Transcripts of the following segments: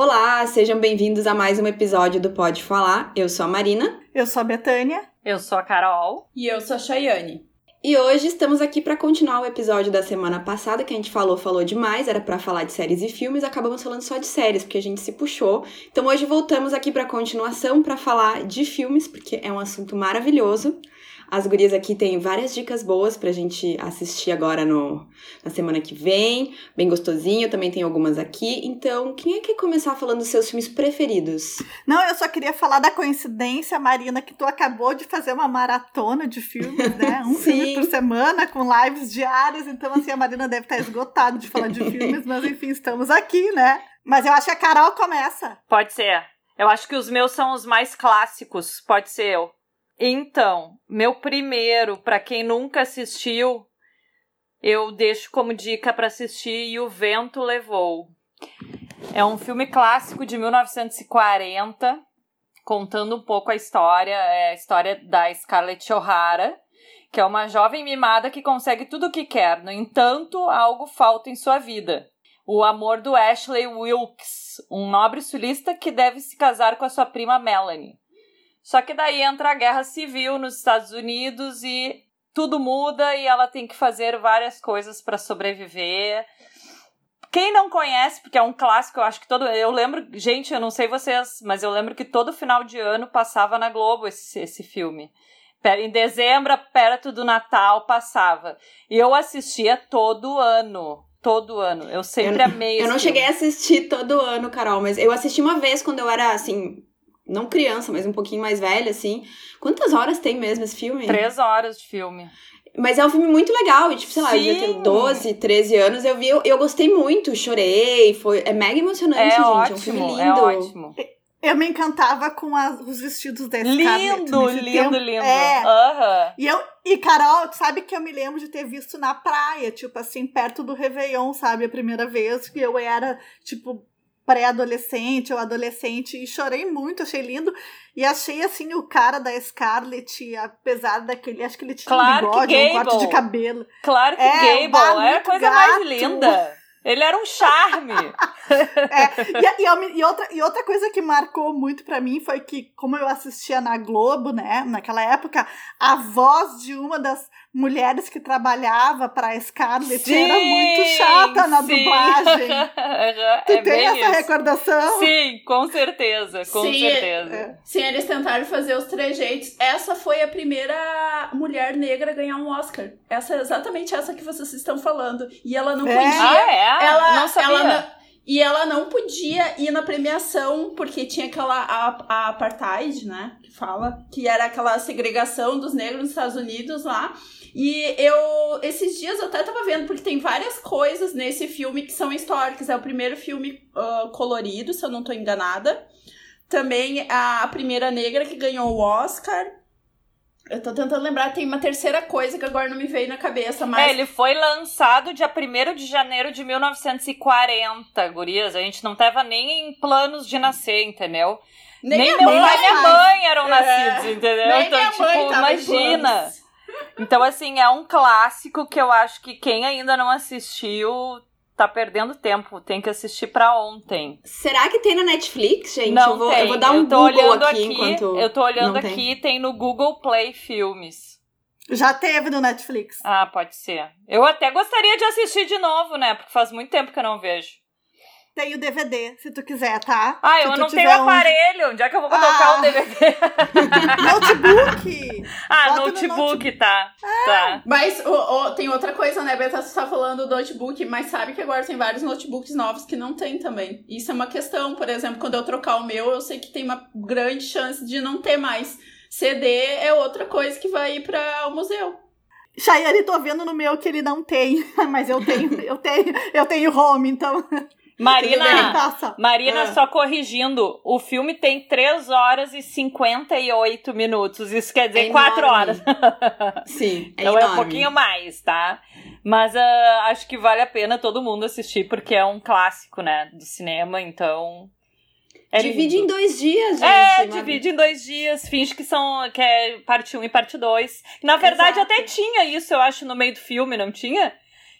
Olá, sejam bem-vindos a mais um episódio do Pode Falar. Eu sou a Marina. Eu sou a Betânia. Eu sou a Carol. E eu sou a Chayane. E hoje estamos aqui para continuar o episódio da semana passada que a gente falou, falou demais, era para falar de séries e filmes, acabamos falando só de séries porque a gente se puxou. Então hoje voltamos aqui para continuação para falar de filmes, porque é um assunto maravilhoso. As gurias aqui têm várias dicas boas pra gente assistir agora no, na semana que vem. Bem gostosinho, também tem algumas aqui. Então, quem é que quer começar falando dos seus filmes preferidos? Não, eu só queria falar da coincidência, Marina, que tu acabou de fazer uma maratona de filmes, né? Um filme por semana, com lives diárias. Então, assim, a Marina deve estar esgotada de falar de filmes, mas enfim, estamos aqui, né? Mas eu acho que a Carol começa. Pode ser. Eu acho que os meus são os mais clássicos. Pode ser eu. Então, meu primeiro, para quem nunca assistiu, eu deixo como dica para assistir E o Vento Levou. É um filme clássico de 1940, contando um pouco a história, é a história da Scarlett O'Hara, que é uma jovem mimada que consegue tudo o que quer. No entanto, algo falta em sua vida. O amor do Ashley Wilkes, um nobre sulista que deve se casar com a sua prima Melanie. Só que daí entra a guerra civil nos Estados Unidos e tudo muda e ela tem que fazer várias coisas para sobreviver. Quem não conhece, porque é um clássico, eu acho que todo. Eu lembro, gente, eu não sei vocês, mas eu lembro que todo final de ano passava na Globo esse, esse filme. Em dezembro, perto do Natal, passava. E eu assistia todo ano. Todo ano. Eu sempre eu, amei Eu não filme. cheguei a assistir todo ano, Carol, mas eu assisti uma vez quando eu era, assim, não criança, mas um pouquinho mais velha, assim. Quantas horas tem mesmo esse filme? Três horas de filme. Mas é um filme muito legal, e tipo, sei lá, eu devia ter 12, 13 anos, eu vi, eu, eu gostei muito, chorei, foi, é mega emocionante, é gente, ótimo, é um filme lindo. É ótimo. Eu me encantava com as, os vestidos da Lindo, lindo, tempo. lindo. É. Uhum. E eu e Carol, sabe que eu me lembro de ter visto na praia, tipo assim, perto do Réveillon, sabe, a primeira vez que eu era, tipo, pré-adolescente ou adolescente e chorei muito, achei lindo. E achei assim o cara da Scarlett, apesar daquele, acho que ele tinha claro um bigode, um corte de cabelo. Claro que É, Gable é a coisa gato. mais linda. Ele era um charme. É, e, e, e outra, e outra coisa que marcou muito pra mim foi que, como eu assistia na Globo, né, naquela época, a voz de uma das mulheres que trabalhava pra Scarlett era muito chata na sim. dublagem. Tu é tem essa isso. recordação? Sim, com certeza, com Sim, certeza. Sim, eles tentaram fazer os trejeitos. Essa foi a primeira mulher negra a ganhar um Oscar. Essa é exatamente essa que vocês estão falando. E ela não É? podia. Ah, é? ela, não sabia. ela não- e ela não podia ir na premiação porque tinha aquela a, a apartheid, né? Que fala que era aquela segregação dos negros nos Estados Unidos lá. E eu esses dias eu até tava vendo porque tem várias coisas nesse filme que são históricas. É o primeiro filme ah, colorido, se eu não tô enganada. Também a primeira negra que ganhou o Oscar. Eu tô tentando lembrar, tem uma terceira coisa que agora não me veio na cabeça, mas É, ele foi lançado dia 1 de janeiro de 1940, gurias. A gente não tava nem em planos de nascer, entendeu? nem, Nem, meu mãe pai e minha mãe eram É. nascidos, entendeu? Nem então, tipo, imagina. Então, assim, é um clássico que eu acho que quem ainda não assistiu tá perdendo tempo. Tem que assistir pra ontem. Será que tem na Netflix, gente? não eu, vou, tem. eu vou dar um eu tô Google olhando aqui, aqui, enquanto. Eu tô olhando não tem. aqui, tem. no Google Play Filmes. Já teve no Netflix. Ah, pode ser. Eu até gostaria de assistir de novo, né? Porque faz muito tempo que eu não vejo. Tem o DVD, se tu quiser, tá? Ah, eu não tenho um aparelho. Onde é que eu vou colocar Ah. o DVD? Notebook! ah, Bota no notebook, tá. Tá. Mas o- o- tem outra coisa, né, Beta? Você tá falando do notebook, mas sabe que agora tem vários notebooks novos que não tem também. Isso é uma questão, por exemplo, quando eu trocar o meu, eu sei que tem uma grande chance de não ter mais. CD é outra coisa que vai ir para o museu. Chayane, tô vendo no meu que ele não tem, mas eu tenho, eu tenho, eu tenho home, então. Marina. Marina, Ah. só corrigindo. O filme tem 3 horas e 58 minutos. Isso quer dizer É 4 enorme. horas. Sim, é então é um enorme. pouquinho mais, tá? Mas ah, acho que vale a pena todo mundo assistir, porque é um clássico, né? Do cinema, então. É Divide lindo. em dois dias, gente. É, divide em dois dias, finge que são que é parte 1 um e parte 2. Na verdade, Exato. até tinha isso, eu acho, no meio do filme, não tinha?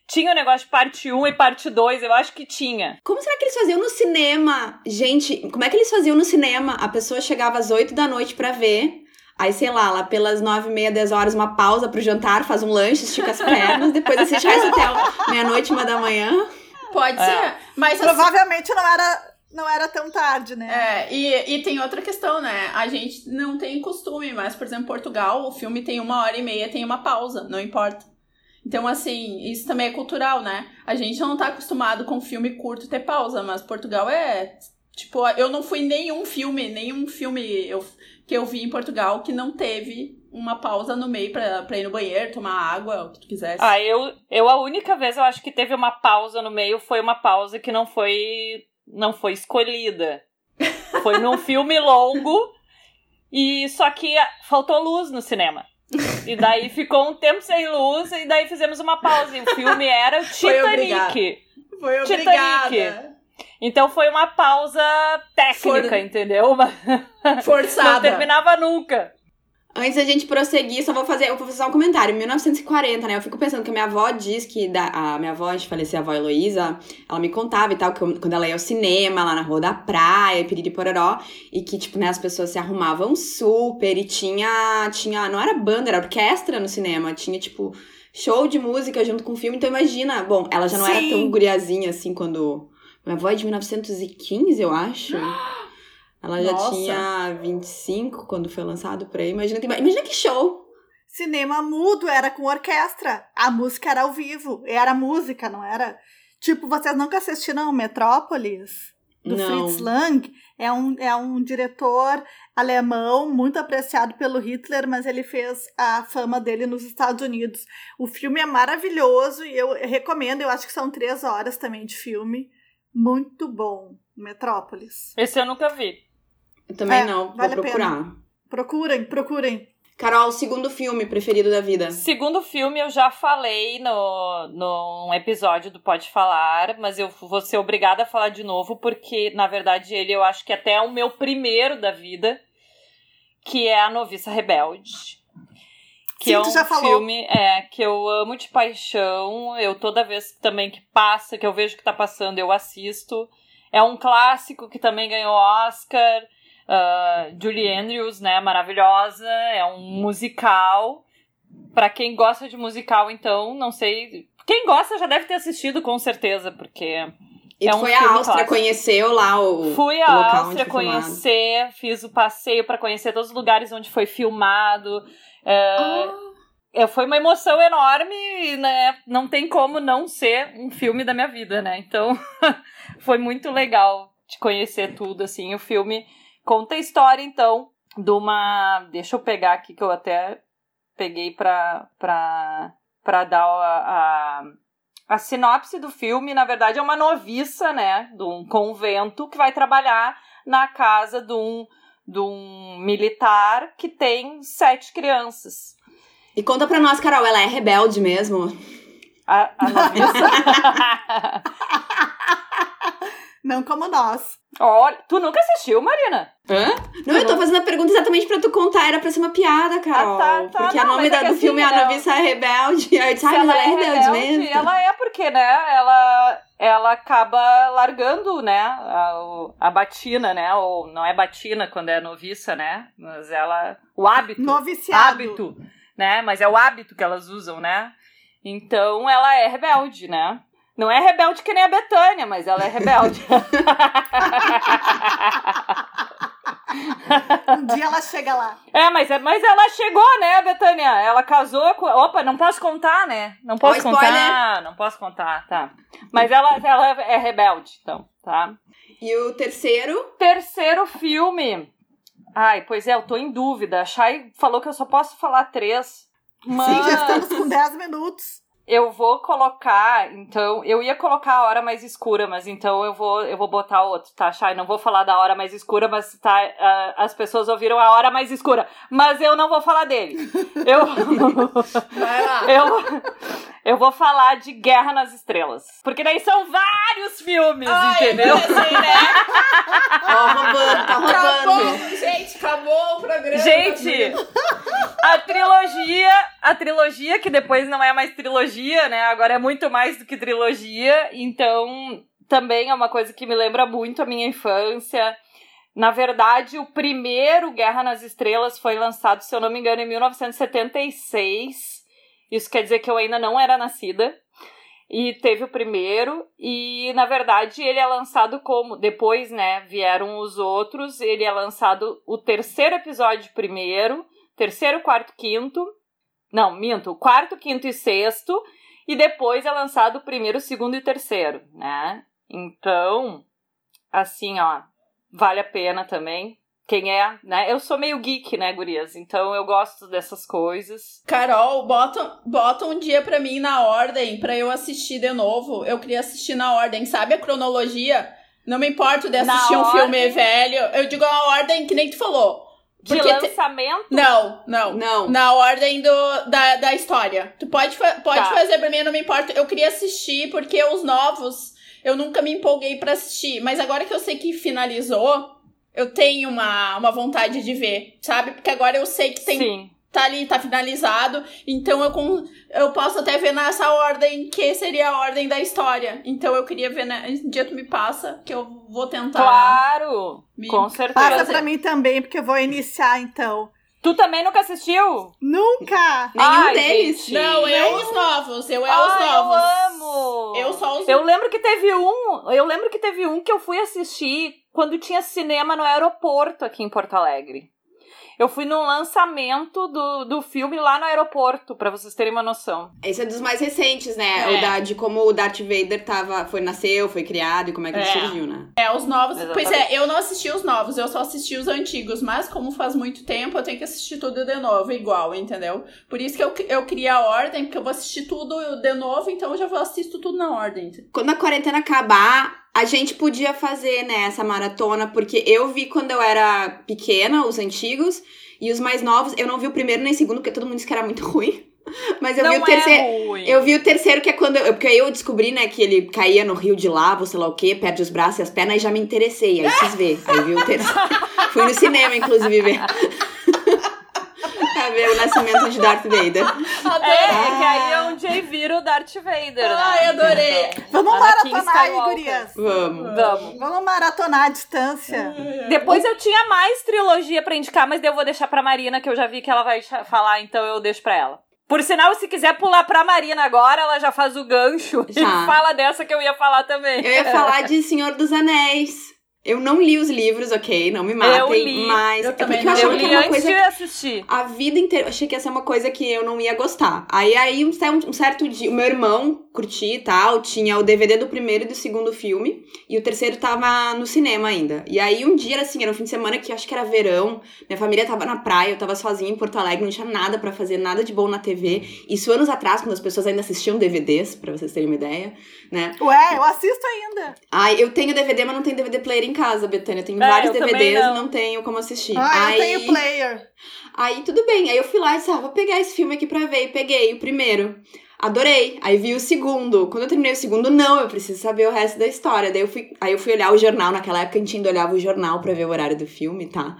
Tinha o negócio de parte 1 e parte 2, eu acho que tinha. Como será que eles faziam no cinema? Gente, como é que eles faziam no cinema? A pessoa chegava às 8 da noite pra ver. Aí, sei lá, lá pelas 9 e meia, 10 horas, uma pausa pro jantar, faz um lanche, estica as pernas, depois assiste mais até meia-noite, uma da manhã. Pode É. ser. Mas assim, Provavelmente não era, não era tão tarde, né? É, e, e tem outra questão, né? A gente não tem costume, mas, por exemplo, Portugal, o filme tem uma hora e meia, tem uma pausa, não importa. Então, assim, isso também é cultural, né? A gente não tá acostumado com filme curto ter pausa, mas Portugal é. Tipo, eu não fui nenhum filme, nenhum filme eu, que eu vi em Portugal que não teve uma pausa no meio pra, pra ir no banheiro, tomar água, o que tu quisesse. Ah, eu, eu a única vez eu acho que teve uma pausa no meio foi uma pausa que não foi não foi escolhida. Foi num filme longo e só que faltou luz no cinema. E daí ficou um tempo sem luz e daí fizemos uma pausa. E o filme era o Foi. Titanic. Foi Titanic. obrigada. Então foi uma pausa técnica, For- entendeu? Mas não Forçada. terminava nunca. Antes da gente prosseguir, só vou fazer, eu vou fazer só um comentário. Em 1940, né? Eu fico pensando que a minha avó diz que da, a minha avó, de falecer, a avó Heloísa, ela me contava e tal, que eu- quando ela ia ao cinema, lá na rua da praia, piriri pororó, e que, tipo, né, as pessoas se arrumavam super e tinha, tinha, não era banda, era orquestra no cinema, tinha, tipo, show de música junto com o filme. Então imagina, bom, ela já não era Sim. tão guriazinha assim quando. Minha avó é de 1915, eu acho. Ela já Nossa. tinha 25 quando foi lançado por aí. Imagina que, imagina que show! Cinema mudo era com orquestra. A música era ao vivo. Era música, não era? Tipo, vocês nunca assistiram Metrópolis? Do Não. Fritz Lang? É um, é um diretor alemão muito apreciado pelo Hitler, mas ele fez a fama dele nos Estados Unidos. O filme é maravilhoso e eu recomendo. Eu acho que são três horas também de filme. Muito bom. Metrópolis. Esse eu nunca vi. Eu também É, não, vale a vou procurar. Procurem, procurem. Carol, segundo filme preferido da vida. Segundo filme, eu já falei no, num episódio do Pode Falar, mas eu vou ser obrigada a falar de novo, porque, na verdade, ele eu acho que até é o meu primeiro da vida, que é A Noviça Rebelde. Que Sim, é um já falou. filme é, que eu amo de paixão. Eu toda vez também que passa, que eu vejo que tá passando, eu assisto. É um clássico que também ganhou Oscar. Uh, Julie Andrews, né, maravilhosa, é um musical. Pra quem gosta de musical, então, não sei. Quem gosta já deve ter assistido, com certeza, porque. E É um foi à Áustria, clássico. conheceu lá o, Fui à Áustria foi filmado. conhecer, fiz o passeio pra conhecer todos os lugares onde foi filmado. É, é, foi uma emoção enorme, né? Não tem como não ser um filme da minha vida, né? Então, foi muito legal de conhecer tudo, assim. O filme conta a história, então, de uma... Deixa eu pegar aqui, que eu até peguei pra, pra, pra dar a, a, a sinopse do filme. Na verdade, é uma noviça, né? De um convento que vai trabalhar na casa de um, de um militar que tem sete crianças. E conta pra nós, Carol, ela é rebelde mesmo? A, a noviça. Não como nós. Olha, tu nunca assistiu, Marina? Hã? Não, eu tô fazendo a pergunta exatamente pra tu contar, era pra ser uma piada, Carol. Ah, tá, tá. Porque o nome é da- do assim, filme é A. Noviça Rebelde. Aí eu disse, ai, Se mas ela é rebelde, mesmo. Ela é porque, né? Ela, ela acaba largando, né? A, a batina, né? Ou não é batina quando é noviça, né? Mas ela. O hábito. Noviciado. hábito, né? Mas é o hábito que elas usam, né? Então ela é rebelde, né? Não é rebelde que nem a Betânia, mas ela é rebelde. Um dia ela chega lá. é, mas, é, mas ela chegou, né, Betânia? Ela casou com. Opa, não posso contar, né? Não posso Ó, contar. spoiler. Não posso contar, tá. Mas ela, ela é rebelde, então, tá? E o terceiro, Terceiro filme. Ai, pois é, eu tô em dúvida. A Chay falou que eu só posso falar três. Mas... Sim, já estamos com 10 minutos. Eu vou colocar, então, eu ia colocar a hora mais escura, mas então eu vou, eu vou botar outro, tá, Chay? Não vou falar da hora mais escura, mas tá, ah, as pessoas ouviram a hora mais escura, mas eu não vou falar dele. Eu, Vai lá. eu, eu vou falar de Guerra nas Estrelas, porque daí são vários filmes, Ai, entendeu? eu pensei, né? ó, roubando, tá roubando. Acabou, gente, acabou o programa. Gente, a trilogia, a trilogia que depois não é mais trilogia, né? Agora é muito mais do que trilogia, então também é uma coisa que me lembra muito a minha infância. Na verdade, o primeiro Guerra nas Estrelas foi lançado, se eu não me engano, em 1976. Isso quer dizer que eu ainda não era nascida. E teve o primeiro, e na verdade ele é lançado como. Depois, né, vieram os outros. Ele é lançado o terceiro episódio primeiro, terceiro, quarto, quinto. Não, minto, quarto, quinto e sexto. E depois é lançado o primeiro, segundo e terceiro, né? Então, assim, ó, vale a pena também quem é, né? Eu sou meio geek, né, gurias? Então eu gosto dessas coisas. Carol, bota, bota um dia pra mim na ordem pra eu assistir de novo. Eu queria assistir na ordem, sabe a cronologia? Não me importo de assistir Na um filme ordem? velho. Eu digo a ordem que nem tu falou. De Porque te- lançamento? Não, não. Não. Na ordem do, da, da história. Tu pode, fa- pode Tá. fazer pra mim, não me importa. Eu queria assistir porque os novos eu nunca me empolguei pra assistir. Mas agora que eu sei que finalizou, eu tenho uma, uma vontade de ver, sabe? Porque agora eu sei que tem, Sim. Tá ali, tá finalizado. Então eu, com, eu posso até ver nessa ordem que seria a ordem da história. Então eu queria ver, né? Um dia tu me passa, que eu vou tentar. Claro, Me- com Passa certeza. pra mim também, porque eu vou iniciar então. Tu também nunca assistiu? Nunca! Nenhum Ai, deles. gente. Não, eu os novos. Eu é os Ai, novos. Eu amo! Eu só os Eu lembro que teve um. Eu lembro que teve um que eu fui assistir quando tinha cinema no aeroporto aqui em Porto Alegre. Eu fui no lançamento do, do filme lá no aeroporto, pra vocês terem uma noção. Esse é dos mais recentes, né? É. O da, de como o Darth Vader tava, foi, nasceu, foi criado e como é que ele É. surgiu, né? É, os novos. Exatamente. Pois é, eu não assisti os novos, eu só assisti os antigos. Mas como faz muito tempo, eu tenho que assistir tudo de novo, igual, entendeu? Por isso que eu, eu queria a ordem, porque eu vou assistir tudo de novo, então eu já vou assisto tudo na ordem. Quando a quarentena acabar, a gente podia fazer, né, essa maratona, porque eu vi quando eu era pequena, os antigos, e os mais novos, eu não vi o primeiro nem o segundo, porque todo mundo disse que era muito ruim. Mas eu não vi o terceiro. é ruim. Eu vi o terceiro, que é quando. Eu, porque aí eu descobri, né, que ele caía no rio de lava, sei lá o quê, perde os braços e as pernas, e já me interessei. Aí quis ver. Aí vi o terceiro. Fui no cinema, inclusive, ver. pra ver o nascimento de Darth Vader. É, é que aí é onde aí vira o Darth Vader, né? Ai, adorei. Então, Vamos Anakin maratonar aí, gurias. Vamos. Vamos. Vamos maratonar à distância. Depois eu tinha mais trilogia pra indicar, mas daí eu vou deixar pra Marina, que eu já vi que ela vai falar, então eu deixo pra ela. Por sinal, se quiser pular pra Marina agora, ela já faz o gancho e Já. fala dessa que eu ia falar também. Eu ia falar de Senhor dos Anéis. Eu não li os livros, ok? Não me matem, Eu li. mas Eu é também porque eu não. achava Eu que era uma coisa assistir. A vida inteira, eu achei que ia ser uma coisa que eu não ia gostar. Aí, aí um, um certo dia, o meu irmão curtia e tal, tinha o DVD do primeiro e do segundo filme, e o terceiro tava no cinema ainda. E aí um dia, era assim, era um fim de semana que eu acho que era verão, minha família tava na praia, eu tava sozinha em Porto Alegre, não tinha nada pra fazer, nada de bom na TV. Isso anos atrás, quando as pessoas ainda assistiam DVDs, pra vocês terem uma ideia, né? Ué, eu assisto ainda. Ai, eu tenho DVD, mas não tenho DVD player em casa, Betânia. Eu tenho É, vários DVDs não. e não tenho como assistir. Ah, aí... eu tenho player. Aí tudo bem, aí eu fui lá e disse, ah, vou pegar esse filme aqui pra ver. E peguei o primeiro. Adorei. Aí vi o segundo. Quando eu terminei o segundo, não, eu preciso saber o resto da história. Daí eu fui, aí eu fui olhar o jornal. Naquela época a gente ainda olhava o jornal pra ver o horário do filme, tá?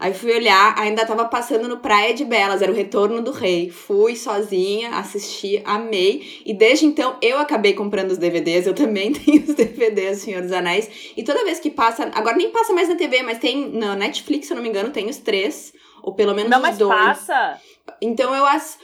Aí fui olhar, ainda tava passando no Praia de Belas, era o Retorno do Rei. Fui sozinha, assisti, amei. E desde então eu acabei comprando os DVDs, eu também tenho os DVDs do Senhor dos Anéis. E toda vez que passa, agora nem passa mais na TV, mas tem na Netflix, se eu não me engano, tem os três. Ou pelo menos Não, os mas dois. passa. Então eu, as,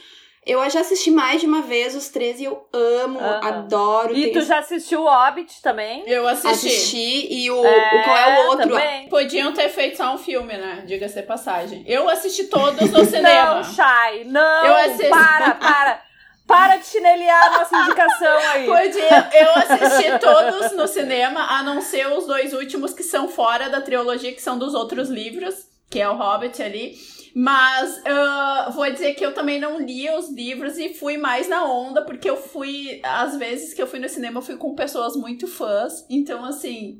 eu já assisti mais de uma vez os três e eu amo, Aham. adoro. E tu já assistiu o Hobbit também? Eu assisti. assisti e o, o qual é o outro? Também. Podiam ter feito só um filme, né? Diga-se de passagem. Eu assisti todos no cinema. Não, Shai, não. Eu assisto. Para, para. Para de chinelear a nossa indicação aí. Podia, eu assisti todos no cinema, a não ser os dois últimos que são fora da trilogia, que são dos outros livros, que é o Hobbit ali. Mas ah, vou dizer que eu também não li os livros e fui mais na onda, porque eu fui, às vezes que eu fui no cinema, eu fui com pessoas muito fãs. Então, assim,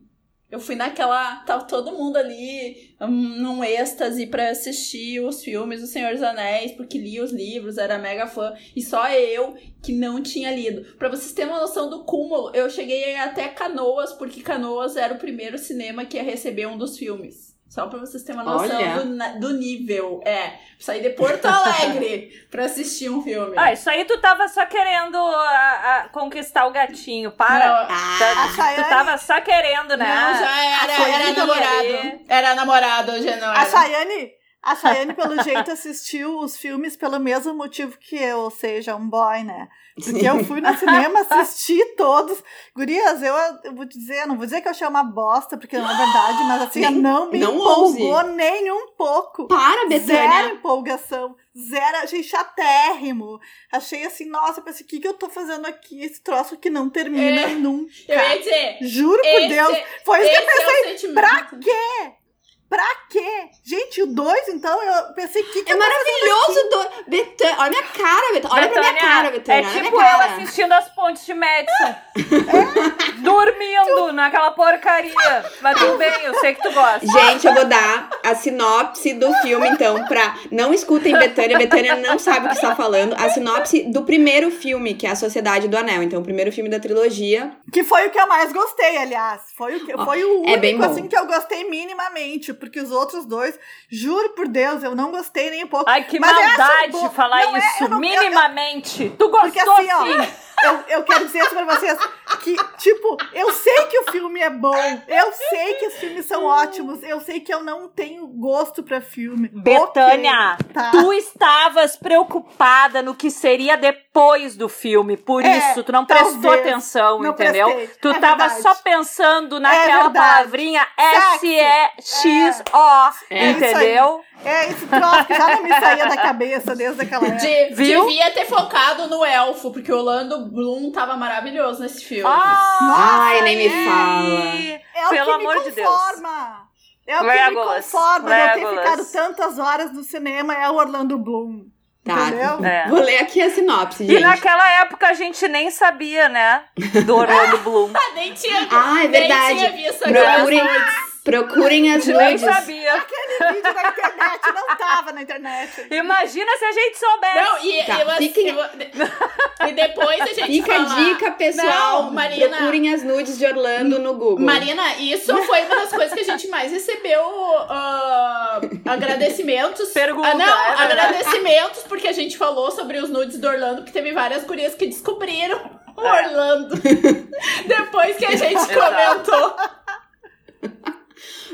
eu fui naquela. Tava todo mundo ali hum, num êxtase pra assistir os filmes do Senhor dos Anéis, porque li os livros, era mega fã. E só eu que não tinha lido. Pra vocês terem uma noção do cúmulo, eu cheguei até Canoas, porque Canoas era o primeiro cinema que ia receber um dos filmes. Só pra vocês terem uma noção do, do nível. É, sair de Porto Alegre pra assistir um filme. Ah, isso aí tu tava só querendo a- a conquistar o gatinho. Para. Não, Ah, Tá- A Chayane- tu tava só querendo, né? Não, já era, Ah, era namorado. Era namorado, hoje não A era. Chayane, a Chayane, pelo jeito, assistiu os filmes pelo mesmo motivo que eu, ou seja, um boy, né? Porque eu fui no cinema, assisti todos. Gurias, eu, eu vou dizer, não vou dizer que eu achei uma bosta, porque não é verdade, mas assim, Nem- não me não empolgou ouse. nem um pouco. Para, Zero Betânia. empolgação, zero, achei chatérrimo. Achei assim, nossa, pensei, o que, que eu tô fazendo aqui? Esse troço que não termina É. nunca. Eu ia dizer. Juro por Esse- Deus, foi isso que eu é o sentimento. Pra quê? Pra quê? Gente, o 2, então, eu pensei, que que É maravilhoso do Betânia. Olha a minha cara, Betânia. Olha pra minha cara, Betânia. É Olha tipo eu assistindo as pontes de Madison. Dormindo naquela porcaria. Mas tudo bem, eu sei que tu gosta. Gente, eu vou dar a sinopse do filme, então, pra. Não escutem Betânia. Betânia não sabe o que está falando. A sinopse do primeiro filme, que é A Sociedade do Anel. Então, o primeiro filme da trilogia. Que foi o que eu mais gostei, aliás. Foi o, que, Ó, foi o é único, bem bom. assim, que eu gostei minimamente. Porque os outros dois, juro por Deus, eu não gostei nem um pouco. Ai, que Mas eu acho maldade falar Não é, isso, eu não- eu- eu- minimamente. Tu gostou Porque assim, ó, sim. eu, eu quero dizer isso pra vocês que, tipo, eu sei que o filme é bom, eu sei que os filmes são ótimos, eu sei que eu não tenho gosto pra filme. Betânia, Ok, tá. tu estavas preocupada no que seria depois do filme, por É, isso tu não prestou talvez. atenção, Não entendeu? prestei, Tu é tava verdade. só pensando naquela verdade. palavrinha Sexy. S-E-X-O, É. entendeu? É esse troço que já não me saía da cabeça desde aquela época. De- Viu? Devia ter focado no elfo, porque o Orlando Bloom tava maravilhoso nesse filme. Ah, Ai, nem me e- fala. É o Pelo que amor me de Deus. É o que me Legolas, conforma de eu ter Legolas. ficado tantas horas no cinema, é o Orlando Bloom. Tá. Entendeu? É. Vou ler aqui a sinopse, E gente. naquela época a gente nem sabia, né? Do Orlando Bloom. Ah, nem tinha, Ah, é nem verdade. tinha visto Procurem. Procurem as nudes. sabia. Aquele vídeo na internet não tava na internet. Imagina se a gente soubesse. Não, e, Tá, eu, fiquem- eu- e depois a gente Fica a fala- dica, pessoal. Não, Marina. Procurem as nudes de Orlando no Google. Marina, isso foi uma das coisas que a gente mais recebeu ah, agradecimentos. Pergunta, Ah, não, é agradecimentos, porque a gente falou sobre os nudes do Orlando, que teve várias gurias que descobriram o É. Orlando. Depois que a gente comentou.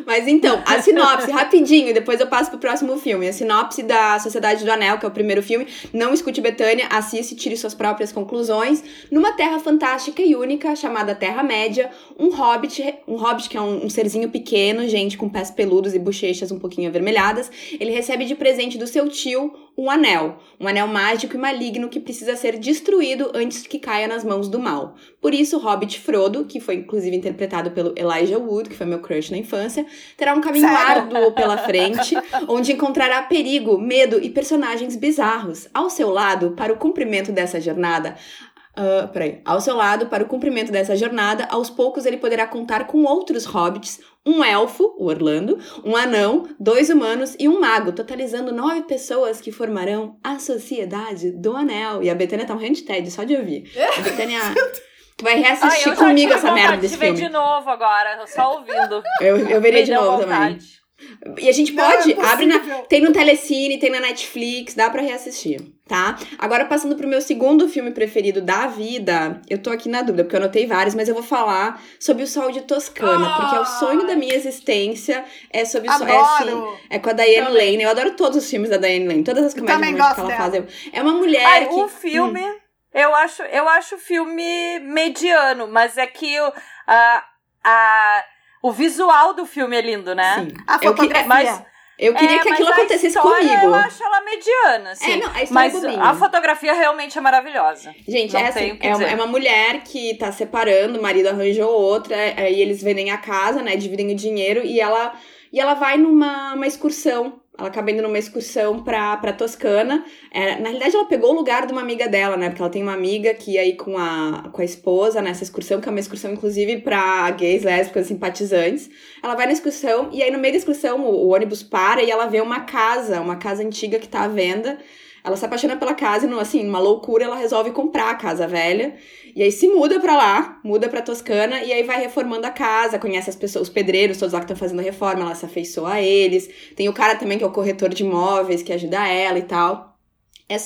Mas então, a sinopse, rapidinho, depois eu passo pro próximo filme. A sinopse da Sociedade do Anel, que é o primeiro filme. Não escute Betânia, assiste e tire suas próprias conclusões. Numa terra fantástica e única, chamada Terra-média, um hobbit, um hobbit que é um, um serzinho pequeno, gente, com pés peludos e bochechas um pouquinho avermelhadas, ele recebe de presente do seu tio um anel. Um anel mágico e maligno que precisa ser destruído antes que caia nas mãos do mal. Por isso, Hobbit Frodo, que foi inclusive interpretado pelo Elijah Wood, que foi meu crush na infância, terá um caminho Sério? árduo pela frente, onde encontrará perigo, medo e personagens bizarros. Ao seu lado, para o cumprimento dessa jornada, ah, peraí. Ao seu lado, para o cumprimento dessa jornada, aos poucos ele poderá contar com outros hobbits, um elfo, o Orlando, um anão, dois humanos e um mago, totalizando nove pessoas que formarão a Sociedade do Anel. E a Betânia tá morrendo de tédio só de ouvir. A Betânia. Tu vai Ai, reassistir eu já comigo essa merda vontade desse filme. de novo agora, só ouvindo. Eu, eu veria Me de novo também. E a gente Não pode, é abre na, tem no Telecine, tem na Netflix, dá pra reassistir, tá? Agora passando pro meu segundo filme preferido da vida, eu tô aqui na dúvida, porque eu anotei vários, mas eu vou falar sobre o Sol de Toscana, porque é o sonho da minha existência, é sobre o sol, é assim, é com a Diane Também. Lane, eu adoro todos os filmes da Diane Lane, todas as comédias que ela faz, eu- é uma mulher Ai, que... o filme, eu acho, eu acho o filme mediano, mas é que o, a, a, o visual do filme é lindo, né? Sim. A Eu fotografia. mas- Eu queria É, que mas aquilo a acontecesse história, comigo. Eu acho ela mediana, assim. É, não, a mas é bobinha. a fotografia realmente é maravilhosa. Gente, Não é assim, é uma, é uma mulher que tá separando, o marido arranjou outra, aí eles vendem a casa, né, dividem o dinheiro, e ela, e ela vai numa uma excursão, ela acaba indo numa excursão pra, pra Toscana, É, na realidade ela pegou o lugar de uma amiga dela, né, porque ela tem uma amiga que ia com a, com a esposa nessa excursão, que é uma excursão inclusive pra gays, lésbicas, simpatizantes, ela vai na excursão, e aí no meio da excursão o, o ônibus para e ela vê uma casa, uma casa antiga que tá à venda, Ela se apaixona pela casa e, assim, numa loucura, ela resolve comprar a casa velha. E aí se muda pra lá, muda pra Toscana, e aí vai reformando a casa, conhece as pessoas, os pedreiros, todos lá que estão fazendo reforma, ela se afeiçoa a eles. Tem o cara também que é o corretor de imóveis, que ajuda ela e tal.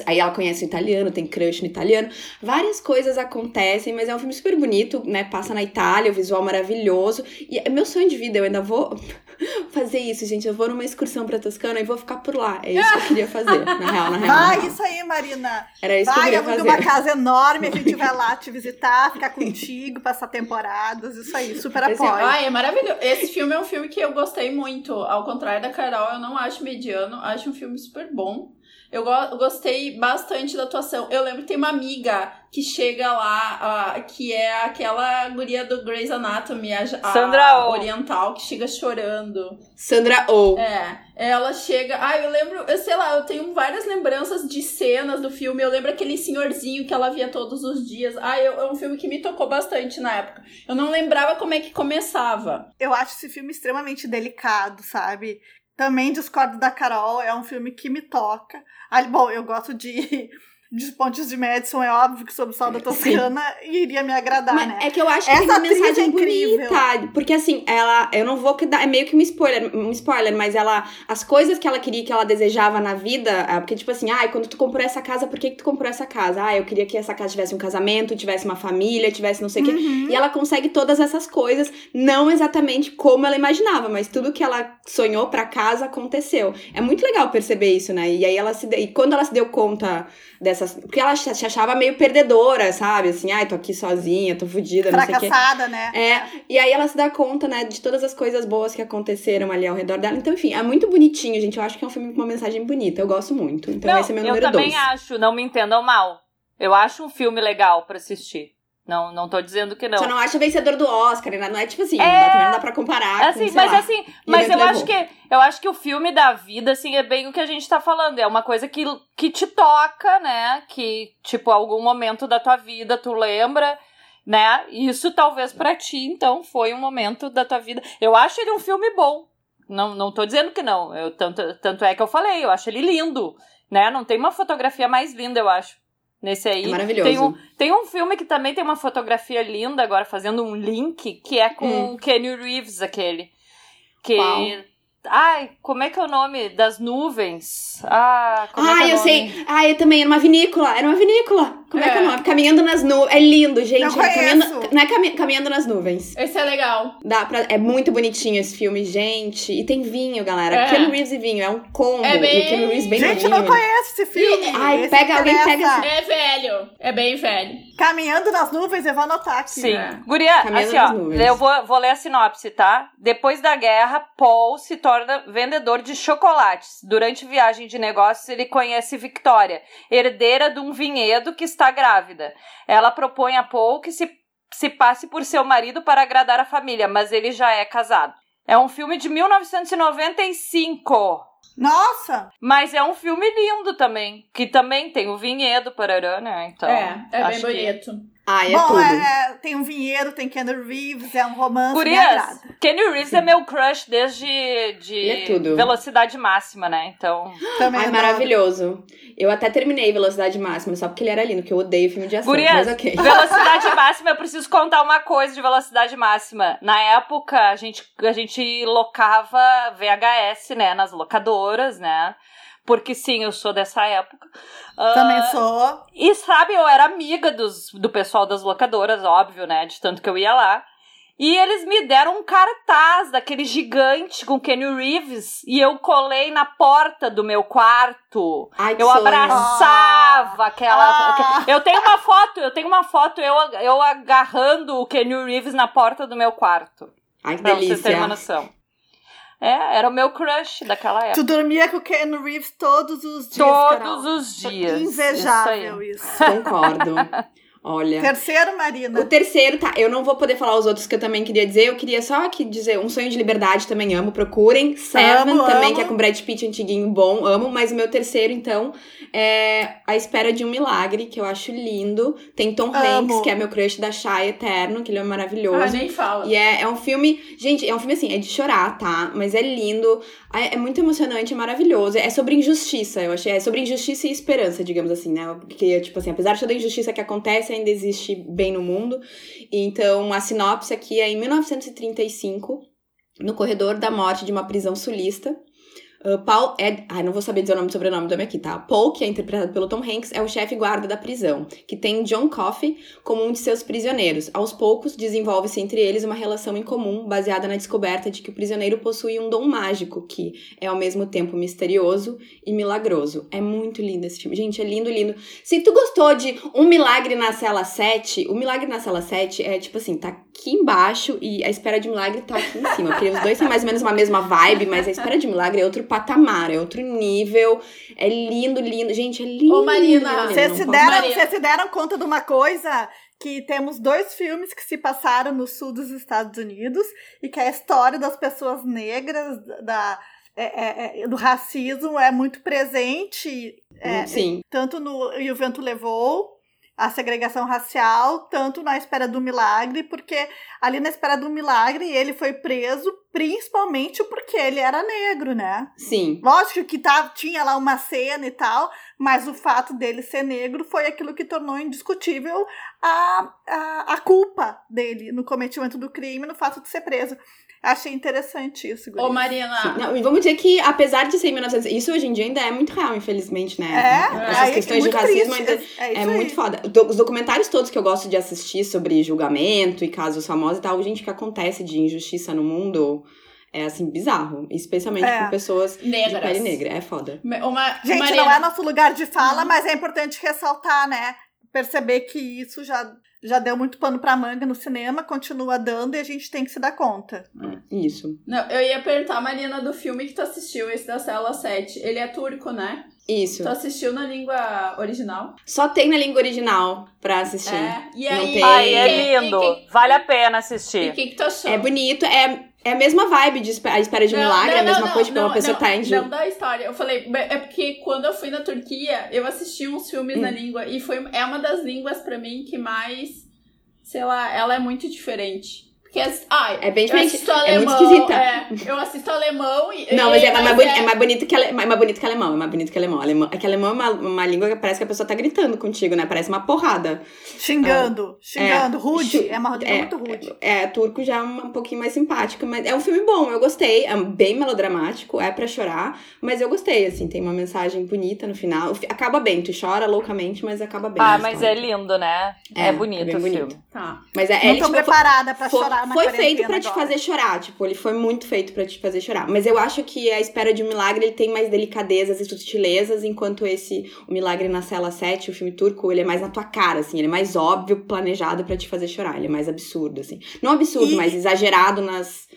Aí ela conhece o italiano, tem crush no italiano. Várias coisas acontecem, mas é um filme super bonito, né? Passa na Itália, o visual maravilhoso. E é meu sonho de vida, eu ainda vou fazer isso, gente. Eu vou numa excursão pra Toscana e vou ficar por lá. É isso que eu queria fazer, na real, na real. Vai, na real. isso aí, Marina. Era isso vai, que eu queria fazer. uma casa enorme, a gente vai lá te visitar, ficar contigo, passar temporadas, isso aí, super Assim, apoio. Ai, é maravilhoso. Esse filme é um filme que eu gostei muito. Ao contrário da Carol, eu não acho mediano, acho um filme super bom. Eu go gostei bastante da atuação. Eu lembro que tem uma amiga que chega lá, uh, que é aquela guria do Grey's Anatomy, a, a Sandra Oh. oriental, que chega chorando. Sandra Oh. É, ela chega. Ah, eu lembro, eu sei lá, eu tenho várias lembranças de cenas do filme. Eu lembro aquele senhorzinho que ela via todos os dias. Ah, eu, é um filme que me tocou bastante na época. Eu não lembrava como é que começava. Eu acho esse filme extremamente delicado, sabe? Também discordo da Carol, é um filme que me toca. Ah, bom, eu gosto de, de Pontes de Madison, é óbvio que sobre o Sol da Toscana iria me agradar, Mas né? é que eu acho que Essa tem uma atriz mensagem é incrível. bonita. Porque assim, ela. Eu não vou que dar. É meio que um spoiler, um spoiler, mas ela. As coisas que ela queria, que ela desejava na vida. ah, Porque, tipo assim, ai, quando tu comprou essa casa, por que, que tu comprou essa casa? Ah, eu queria que essa casa tivesse um casamento, tivesse uma família, tivesse não sei o quê. Uhum. E ela consegue todas essas coisas, não exatamente como ela imaginava, mas tudo que ela sonhou pra casa aconteceu. É muito legal perceber isso, né? E aí ela se e quando ela se deu conta porque ela se achava meio perdedora, sabe? Assim, ai, tô aqui sozinha, tô fodida, não sei o quê. Fracassada, né? É, e aí ela se dá conta, né, de todas as coisas boas que aconteceram ali ao redor dela. Então, enfim, é muito bonitinho, gente. Eu acho que é um filme com uma mensagem bonita. Eu gosto muito. Então, não, esse é meu eu número também 2. acho, não me entendam mal. Eu acho um filme legal pra assistir. Não, não tô dizendo que não. Só não acha vencedor do Oscar, né? Não é tipo assim, É. não dá, também não dá pra comparar. com, assim, sei mas lá. assim, mas eu levou. acho que eu acho que o filme da vida assim é bem o que a gente tá falando, é uma coisa que, que te toca, né? Que tipo algum momento da tua vida tu lembra, né? Isso talvez pra ti então foi um momento da tua vida. Eu acho ele um filme bom. Não, não tô dizendo que não. Eu tanto tanto é que eu falei, eu acho ele lindo, né? Não tem uma fotografia mais linda, eu acho. Nesse aí. É maravilhoso. Tem um, tem um filme que também tem uma fotografia linda, agora fazendo um link, que é com o Kenny Reeves, aquele. Que. Qual? Ai, como é que é o nome? Das nuvens. Ah, como é que é Ah, eu nome? sei. Ah, eu também. Era uma vinícola. Era uma vinícola. Como é, que é o É. nome? Caminhando nas nuvens. É lindo, gente. Não É caminhando... conheço. Não é cami- caminhando nas nuvens. Esse é legal. Dá pra... É muito bonitinho esse filme, gente. E tem vinho, galera. É. Ken Reeves e vinho. É um combo. É bem- E o Ken Reeves bem Gente, novinho. não conhece esse filme. Ai, Esse pega- alguém interessa. pega É velho. É bem velho. Caminhando nas nuvens, eu vou anotar aqui. Sim. É. Guria, Caminhando assim, nas ó, nuvens. eu vou, vou ler a sinopse, tá? Depois da guerra, Paul se torna vendedor de chocolates. Durante viagem de negócios, ele conhece Victoria, herdeira de um vinhedo que está grávida. Ela propõe a Paul que se, se passe por seu marido para agradar a família, mas ele já é casado. É um filme de 1995. Nossa! Mas é um filme lindo também, que também tem o vinhedo, parará, né? Então, é, é bem que- bonito. Ai, é Bom, tudo. é- é, tem um vinheiro, tem Keanu Reeves, é um romance, Gurias. Kenny Reeves é meu crush desde de é tudo. velocidade máxima, né? Então. Também Ai, adoro. maravilhoso. Eu até terminei Velocidade Máxima, só porque ele era lindo, que eu odeio filme de ação. Gurias, Mas ok. velocidade máxima, eu preciso contar uma coisa de velocidade máxima. Na época, a gente, a gente locava VHS, né? Nas locadoras, né? Porque sim, eu sou dessa época. Ah, Também sou. E sabe, eu era amiga dos, do pessoal das locadoras, óbvio, né? De tanto que eu ia lá. E eles me deram um cartaz daquele gigante com Kenny Reeves e eu colei na porta do meu quarto. Ai, Eu abraçava aquela. Ah. Eu tenho uma foto, eu tenho uma foto eu, eu agarrando o Kenny Reeves na porta do meu quarto. Ai, que Pra vocês terem uma delícia. noção. É, era o meu crush daquela época. Tu dormia com o Keanu Reeves todos os dias, Todos Carol. os dias. Invejável Isso isso. Concordo. Olha. Terceiro, Marina. O terceiro, tá. Eu não vou poder falar os outros que eu também queria dizer. Eu queria só aqui dizer Um Sonho de Liberdade também amo. Procurem. Seven Amo, também, amo. que é com Brad Pitt antiguinho bom. Amo. Mas o meu terceiro, então, é A Espera de um Milagre, que eu acho lindo. Tem Tom Amo. Hanks, que é meu crush da Shai eterno, que ele é maravilhoso. Ah, nem fala. E é, é um filme. Gente, é um filme assim, é de chorar, tá? Mas é lindo. É, é muito emocionante, é maravilhoso. É sobre injustiça, eu achei. É sobre injustiça e esperança, digamos assim, né? Porque, tipo assim, apesar de toda a injustiça que acontece, ainda existe bem no mundo. Então, a sinopse aqui é em 1935, no corredor da morte de uma prisão sulista. Uh, Paul Ed... Ai, não vou saber dizer o nome e sobrenome do homem aqui, tá? Paul, que é interpretado pelo Tom Hanks, é o chefe guarda da prisão, que tem John Coffey como um de seus prisioneiros. Aos poucos, desenvolve-se entre eles uma relação em comum, baseada na descoberta de que o prisioneiro possui um dom mágico, que é ao mesmo tempo misterioso e milagroso. É muito lindo esse filme. Gente, é lindo, lindo. Se tu gostou de Um Milagre na Cela 7, O Milagre na Cela 7 é tipo assim, tá aqui embaixo e A Espera de Milagre tá aqui em cima. Porque os dois têm mais ou menos uma mesma vibe, mas A Espera de Milagre é outro patamar, é outro nível. É lindo, lindo. Gente, é lindo. Ô, Marina, Vocês se, deram, se deram conta de uma coisa? Que temos dois filmes que se passaram no sul dos Estados Unidos e que a história das pessoas negras, da, é- é- é- do racismo é muito presente, é, Sim. tanto no E o Vento Levou, a segregação racial, tanto na Espera do Milagre, porque ali na Espera do Milagre ele foi preso principalmente porque ele era negro, né? Sim. Lógico que tá, tinha lá uma cena e tal, mas o fato dele ser negro foi aquilo que tornou indiscutível a, a, a culpa dele no cometimento do crime, no fato de ser preso. Achei interessante isso, Ô, Guri. Marina. Sim. Não, e vamos dizer que, apesar de ser em 1900, isso hoje em dia ainda é muito real, infelizmente, né? É, Essas aí questões de muito racismo triste, ainda é, é isso muito aí. foda. Do- Os documentários todos que eu gosto de assistir sobre julgamento e casos famosos e tal, gente, que acontece de injustiça no mundo é, assim, bizarro. Especialmente É. com pessoas de Negras. pele negra. É foda. Uma, Gente, Marina, não é nosso lugar de fala, Uhum. mas é importante ressaltar, né? Perceber que isso já, já deu muito pano pra manga no cinema, continua dando e a gente tem que se dar conta. Isso. Não, eu ia perguntar, Marina, do filme que tu assistiu, esse da Cela 7. Ele é turco, né? Isso. Tu assistiu na língua original? Só tem na língua original pra assistir. É. E Não aí. tem- Ai, é e- lindo. E, e, Vale a pena e assistir. o que, que tu achou? É bonito, é, é a mesma vibe de a espera de Não, milagre, não, é a mesma não, coisa, não, uma pessoa não, tá em Não da história. Eu falei, é porque quando eu fui na Turquia, eu assisti uns filmes Hum. na língua e foi é uma das línguas pra mim que mais, sei lá, ela é muito diferente. Porque as- ai, É bem eu diferente. assisto É alemão, muito esquisita. é, eu assisto alemão e Não, mas é, mais, boni- é- é mais bonito que ale- é mais bonito que alemão, é mais bonito que alemão. alemão é que alemão é uma, uma língua que parece que a pessoa tá gritando contigo, né? Parece uma porrada. Xingando, xingando, rude. É uma é, muito rude. É, turco já é um, um pouquinho mais simpático, mas é um filme bom, eu gostei. É bem melodramático, é pra chorar, mas eu gostei, assim, tem uma mensagem bonita no final. Acaba bem, tu chora loucamente, mas acaba bem. Ah, mas é história. lindo, né? É, É, é bonito bem o bonito. filme. Tá. Mas é, Não tô tipo, preparada pra chorar na foi feito pra te fazer chorar, tipo, ele foi muito feito pra te fazer chorar. Mas eu acho que a espera de um milagre ele tem mais delicadezas e sutilezas, enquanto esse O Milagre na Cela 7, o filme turco, ele é mais na tua cara, assim, ele é mais óbvio, planejado pra te fazer chorar, ele é mais absurdo, assim. Não absurdo, E- mas exagerado nas,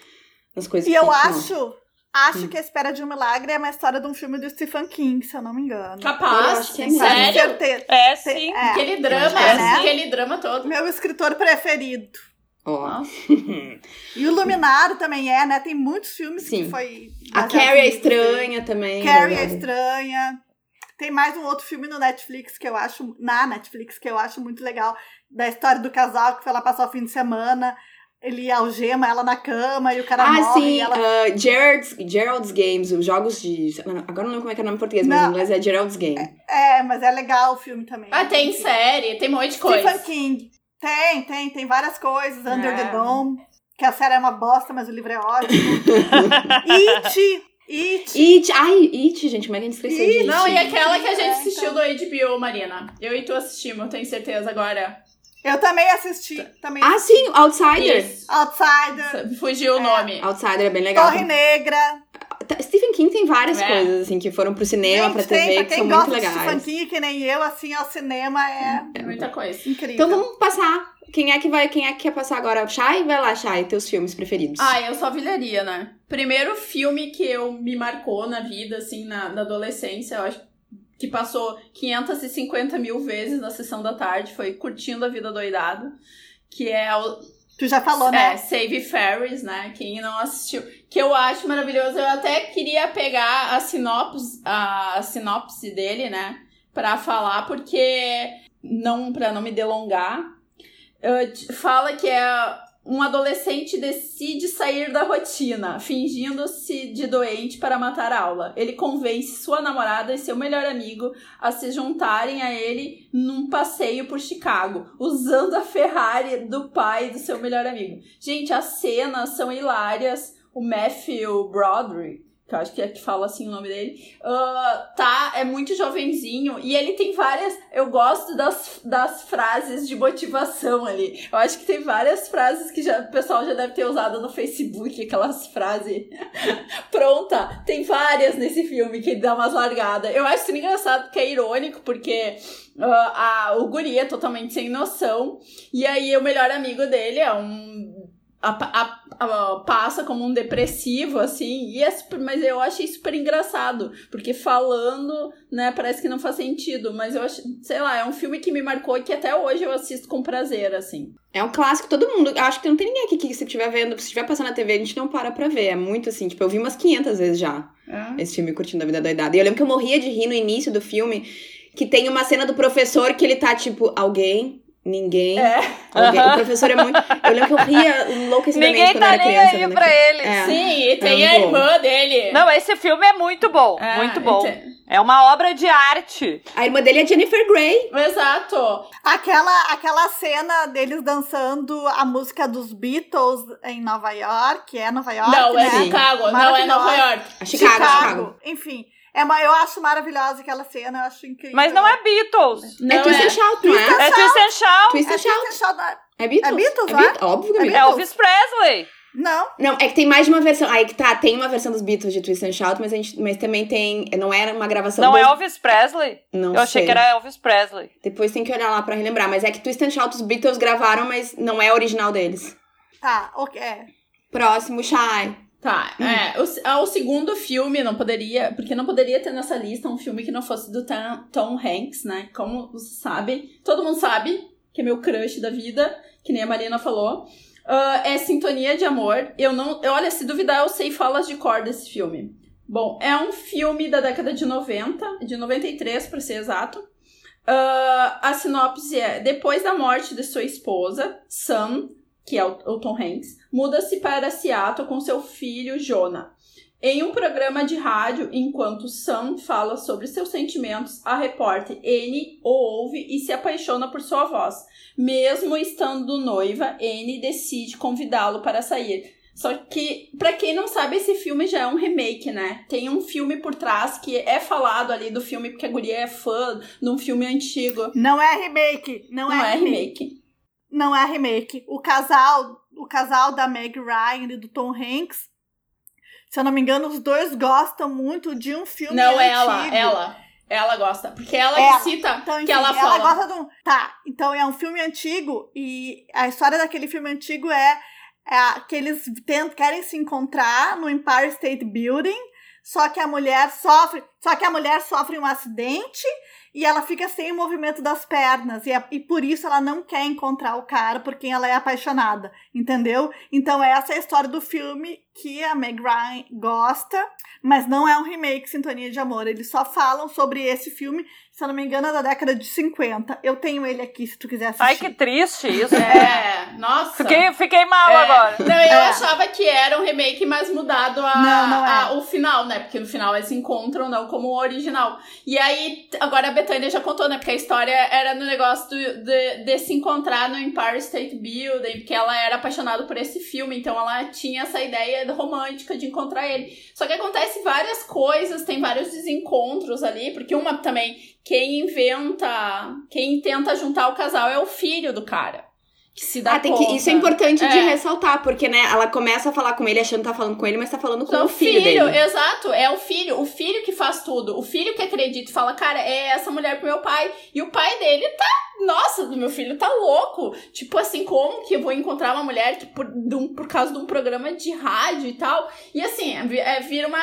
nas coisas E que eu não. acho, acho Hum. que A Espera de um Milagre é uma história de um filme do Stephen King, se eu não me engano. Capaz. Eu acho que é mesmo. Sério? certeza. É, sim. É, Aquele drama, É, né? aquele drama todo. meu escritor preferido. Ó. E o Iluminado também é, né? Tem muitos filmes Sim. que foi. A Carrie é estranha também. Carrie é verdade. estranha. Tem mais um outro filme no Netflix que eu acho. Na Netflix, que eu acho muito legal. Da história do casal que foi lá passar o fim de semana. Ele algema ela na cama e o cara Ah, morre. sim, e ela... uh, Gerald's, Gerald's Games, os jogos de. Agora não lembro como é que é o nome em português, mas Não. em inglês é Gerald's Game. É, mas é legal o filme também. Ah, tem série, tem um monte de coisa. Stephen King. Tem, tem, tem várias coisas. Under É. the Dome. Que a série é uma bosta, mas o livro é ótimo. It. It. It, ai, It, gente, como é que a gente esqueceu It, de It? Não, e aquela que a gente É, assistiu então. do HBO, Marina. Eu e tu assistimos, eu tenho certeza agora. Eu também assisti. Também Ah, sim, Outsider. Isso. Outsider. Fugiu o É. nome. Outsider é bem legal. Torre Negra. Stephen King tem várias É. coisas, assim, que foram pro cinema, Gente, pra tem, TV, pra que quem são muito gosta de legais. Stephen King, que nem eu, assim, ao cinema é É muita coisa. incrível. Então vamos passar. Quem é que vai, quem é que quer passar agora? Shai? Vai lá, Shai, teus filmes preferidos. Ah, eu só vilharia, né? Primeiro filme que eu me marcou na vida, assim, na, na adolescência, eu acho que passou 550 mil vezes na sessão da tarde, foi curtindo a vida doidado, que é o Tu já falou, né? é, Save Ferris, né? Quem não assistiu. Que eu acho maravilhoso. Eu até queria pegar a sinopse, a sinopse dele, né? Pra falar, porque. Não, pra não me delongar. eh, fala que é um adolescente decide sair da rotina, fingindo-se de doente para matar a aula. Ele convence sua namorada e seu melhor amigo a se juntarem a ele num passeio por Chicago, usando a Ferrari do pai do seu melhor amigo. Gente, as cenas são hilárias. O Matthew Broderick, que eu acho que é que fala assim o nome dele, ah, tá, é muito jovenzinho e ele tem várias. Eu gosto das, das frases de motivação ali. Eu acho que tem várias frases que já, o pessoal já deve ter usado no Facebook, aquelas frases. Pronta! Tem várias nesse filme que dá umas largadas. Eu acho isso engraçado porque é irônico, porque ah, a, o guri é totalmente sem noção. E aí o melhor amigo dele é um. A- a- a- passa como um depressivo, assim, e é super- mas eu achei super engraçado, porque falando, né, parece que não faz sentido, mas eu acho, sei lá, é um filme que me marcou e que até hoje eu assisto com prazer, assim. É um clássico, todo mundo. Acho que não tem ninguém aqui que se estiver vendo, se estiver passando na TV, a gente não para pra ver. É muito assim, tipo, eu vi umas 500 vezes já esse filme Curtindo a Vida Doidada. E eu lembro que eu morria de rir no início do filme, que tem uma cena do professor que ele tá tipo, alguém, ninguém, É. alguém. O professor é muito. Eu lembro que eu ria enlouquecidamente Ninguém quando tá era nem criança. aí vendo pra ele. É. Sim, e tem É a irmã dele. Não, esse filme é muito bom. É, muito bom. É uma obra de arte. A irmã dele é Jennifer Grey. Exato. Aquela, aquela cena deles dançando a música dos Beatles em Nova York, é Nova York, não, é né? Chicago, não é Nova York. A Chicago, Chicago. Enfim, é uma, eu acho maravilhosa aquela cena, eu acho incrível. Mas não é Beatles. Não é Twist é. and Shout, não é? É Twist and Shout. Twist É and Shout. É? É Beatles? É Beatles, é é? Óbvio que é É Beatles. Elvis Presley. Não, Não, é que tem mais de uma versão. Aí que tá, tem uma versão dos Beatles de Twist and Shout, mas, a gente, mas também tem. Não era uma gravação. Não dos- é Elvis Presley? Não Eu achei sei. que era Elvis Presley. Depois tem que olhar lá pra relembrar. Mas é que Twist and Shout os Beatles gravaram, mas não é original deles. tá, ok. é. Próximo, Shai. Tá, é. O, ah, o segundo filme não poderia. Porque não poderia ter nessa lista um filme que não fosse do Tom, Tom Hanks, né? Como vocês sabem. Todo mundo sabe que é meu crush da vida, que nem a Marina falou. Ah, é Sintonia de Amor. Eu não. Eu, olha, se duvidar, eu sei falas de cor desse filme. Bom, é um filme da década de 90, de 93 pra ser exato. Ah, a sinopse é: depois da morte de sua esposa, Sam, que é o, Tom Hanks, muda-se para Seattle com seu filho Jonah. Em um programa de rádio, enquanto Sam fala sobre seus sentimentos, a repórter Anne o ouve e se apaixona por sua voz. Mesmo estando noiva, Anne decide convidá-lo para sair. Só que, pra quem não sabe, esse filme já é um remake, né? Tem um filme por trás que é falado ali do filme, porque a guria é fã de um filme antigo. Não é remake, não, Não, é remake. Não é remake. O casal, o casal da Meg Ryan e do Tom Hanks, se eu não me engano, os dois gostam muito de um filme Não, antigo. ela, ela. Ela gosta. Porque ela, Ela. que cita Então, enfim, que ela fala. gosta de um. Tá, então é um filme antigo e a história daquele filme antigo é, é que eles tentam, querem se encontrar no Empire State Building, só que a mulher sofre, só que a mulher sofre um acidente e ela fica sem o movimento das pernas e, é- e por isso ela não quer encontrar o cara por quem ela é apaixonada, entendeu? Então essa é a história do filme que a Meg Ryan gosta, mas não é um remake Sintonia de Amor. Eles só falam sobre esse filme, se eu não me engano, é da década de 50. Eu tenho ele aqui, se tu quiser assistir. Ai, que triste isso. É, nossa. Fiquei, fiquei mal É. agora. Não, eu É. achava que era um remake, mas mudado a, Não, não é. a- o final, né? Porque no final eles se encontram não como o original. E aí, agora a Betânia já contou, né? Porque a história era no negócio do- de, de se encontrar no Empire State Building, porque ela era apaixonada por esse filme, então ela tinha essa ideia romântica de encontrar ele. Só que acontece várias coisas, tem vários desencontros ali, porque uma também, quem inventa, quem tenta juntar o casal é o filho do cara. Que se dá Ah, tem que, conta. isso é importante de É. ressaltar, porque, né, ela começa a falar com ele achando que tá falando com ele, mas tá falando com Então, o filho, dele. exato, é o filho, o filho que faz tudo, o filho que acredita e fala, cara, é essa mulher pro meu pai, e o pai dele tá nossa, meu filho tá louco. Tipo assim, como que eu vou encontrar uma mulher que por, um- por causa de um programa de rádio e tal? E assim, é, é, vira uma.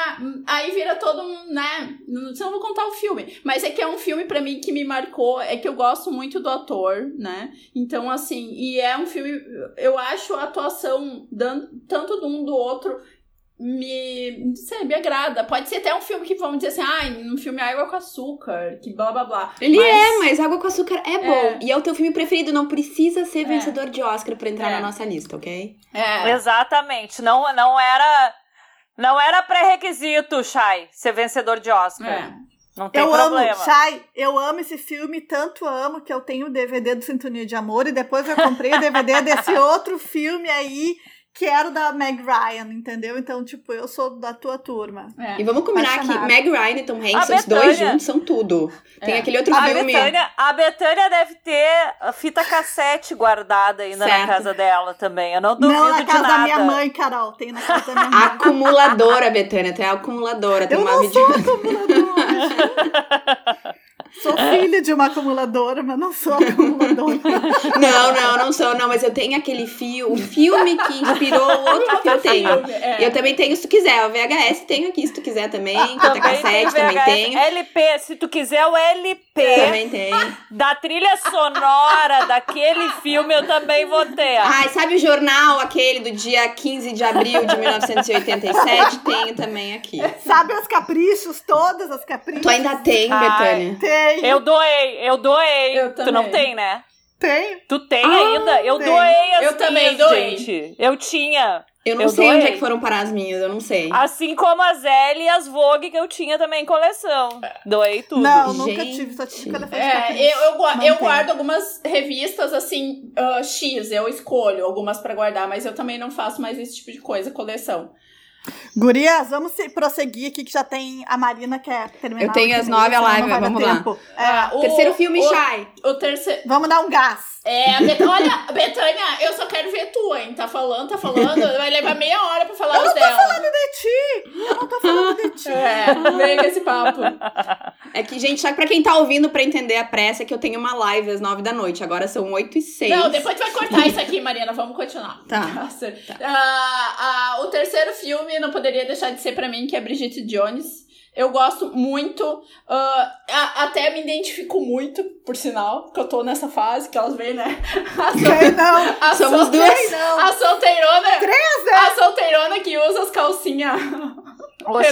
Aí vira todo um, né? Não, não vou contar o filme. Mas é que é um filme pra mim que me marcou. É que eu gosto muito do ator, né? Então, assim, e é um filme. Eu acho a atuação tanto de um do outro me, não sei, me agrada. Pode ser até um filme que vamos dizer assim, ah, um filme Água com Açúcar, que blá blá blá. Ele Mas- é, mas Água com Açúcar é bom. É. E é o teu filme preferido, não precisa ser É. vencedor de Oscar pra entrar É. na nossa lista, ok? É. Exatamente. Não, não era. Não era pré-requisito, Shai, ser vencedor de Oscar. É. Não tem Eu problema. amo, Shai, eu amo esse filme, tanto amo que eu tenho o DVD do Sintonia de Amor e depois eu comprei o DVD desse outro filme aí, que era o da Meg Ryan, entendeu? Então, tipo, eu sou da tua turma. É. E vamos combinar que. Meg Ryan e Tom Hanks, os dois juntos, são tudo. Tem É. aquele outro A filme. Betânia, a Betânia deve ter a fita cassete guardada ainda Certo. na casa dela também. Eu não duvido Não na casa nada. da minha mãe, Carol. Tem na casa da minha mãe. Acumuladora, Betânia. É acumuladora. Tem Eu uma não vídeo. Sou filha de uma acumuladora, mas não sou acumuladora. Não, não, não sou, não, mas eu tenho aquele fio, o filme que inspirou o outro que eu tenho. Filme, é. Eu também tenho, se tu quiser, o VHS tenho aqui, se tu quiser também, tem cassete também tenho. LP, se tu quiser o LP Também tem. da trilha sonora daquele filme, eu também vou ter. Ai, sabe o jornal aquele do dia 15 de abril de 1987? Tenho também aqui. Sabe as caprichos, todas as caprichos? Tu ainda tem, Ai. Betânia? Tem, Eu doei, eu doei. Eu tu não também. tem, né? tem. Tu tem Ah, ainda? Eu tem. doei as Eu também minhas, doei. gente. Eu tinha. Eu não Eu sei onde doei. é que foram parar as minhas, eu não sei. Assim como as L e as Vogue que eu tinha também em coleção. Doei tudo. Não, nunca Gente. tive, só tive elefante É, eu, eu, eu guardo algumas revistas assim, ah, X, eu escolho algumas pra guardar, mas eu também não faço mais esse tipo de coisa, coleção. Gurias, vamos se- prosseguir aqui que já tem a Marina quer terminar. Eu tenho que nove a live, vamos lá. É, o- Terceiro filme, o, Shai. O terceiro. vamos dar um gás. É, a Bet- olha, Betânia, eu só quero ver tu, hein? Tá falando, tá falando, vai levar meia hora pra falar os dela. De ti! Eu não tô falando de ti. É, vem com esse papo. É que, gente, só que pra quem tá ouvindo pra entender a pressa, é que eu tenho uma live às nove da noite. Agora são oito e seis. Não, depois tu vai cortar isso aqui, Mariana. Vamos continuar. Tá. Nossa. Ah, ah, o terceiro filme não poderia deixar de ser pra mim, que é Bridget Jones. Eu gosto muito, ah, a- até me identifico muito, por sinal, porque eu tô nessa fase que elas veem, né? A, sol- Quem não? a Somos sol- duas. não. A solteirona. Três, né? A solteirona que usa as calcinhas.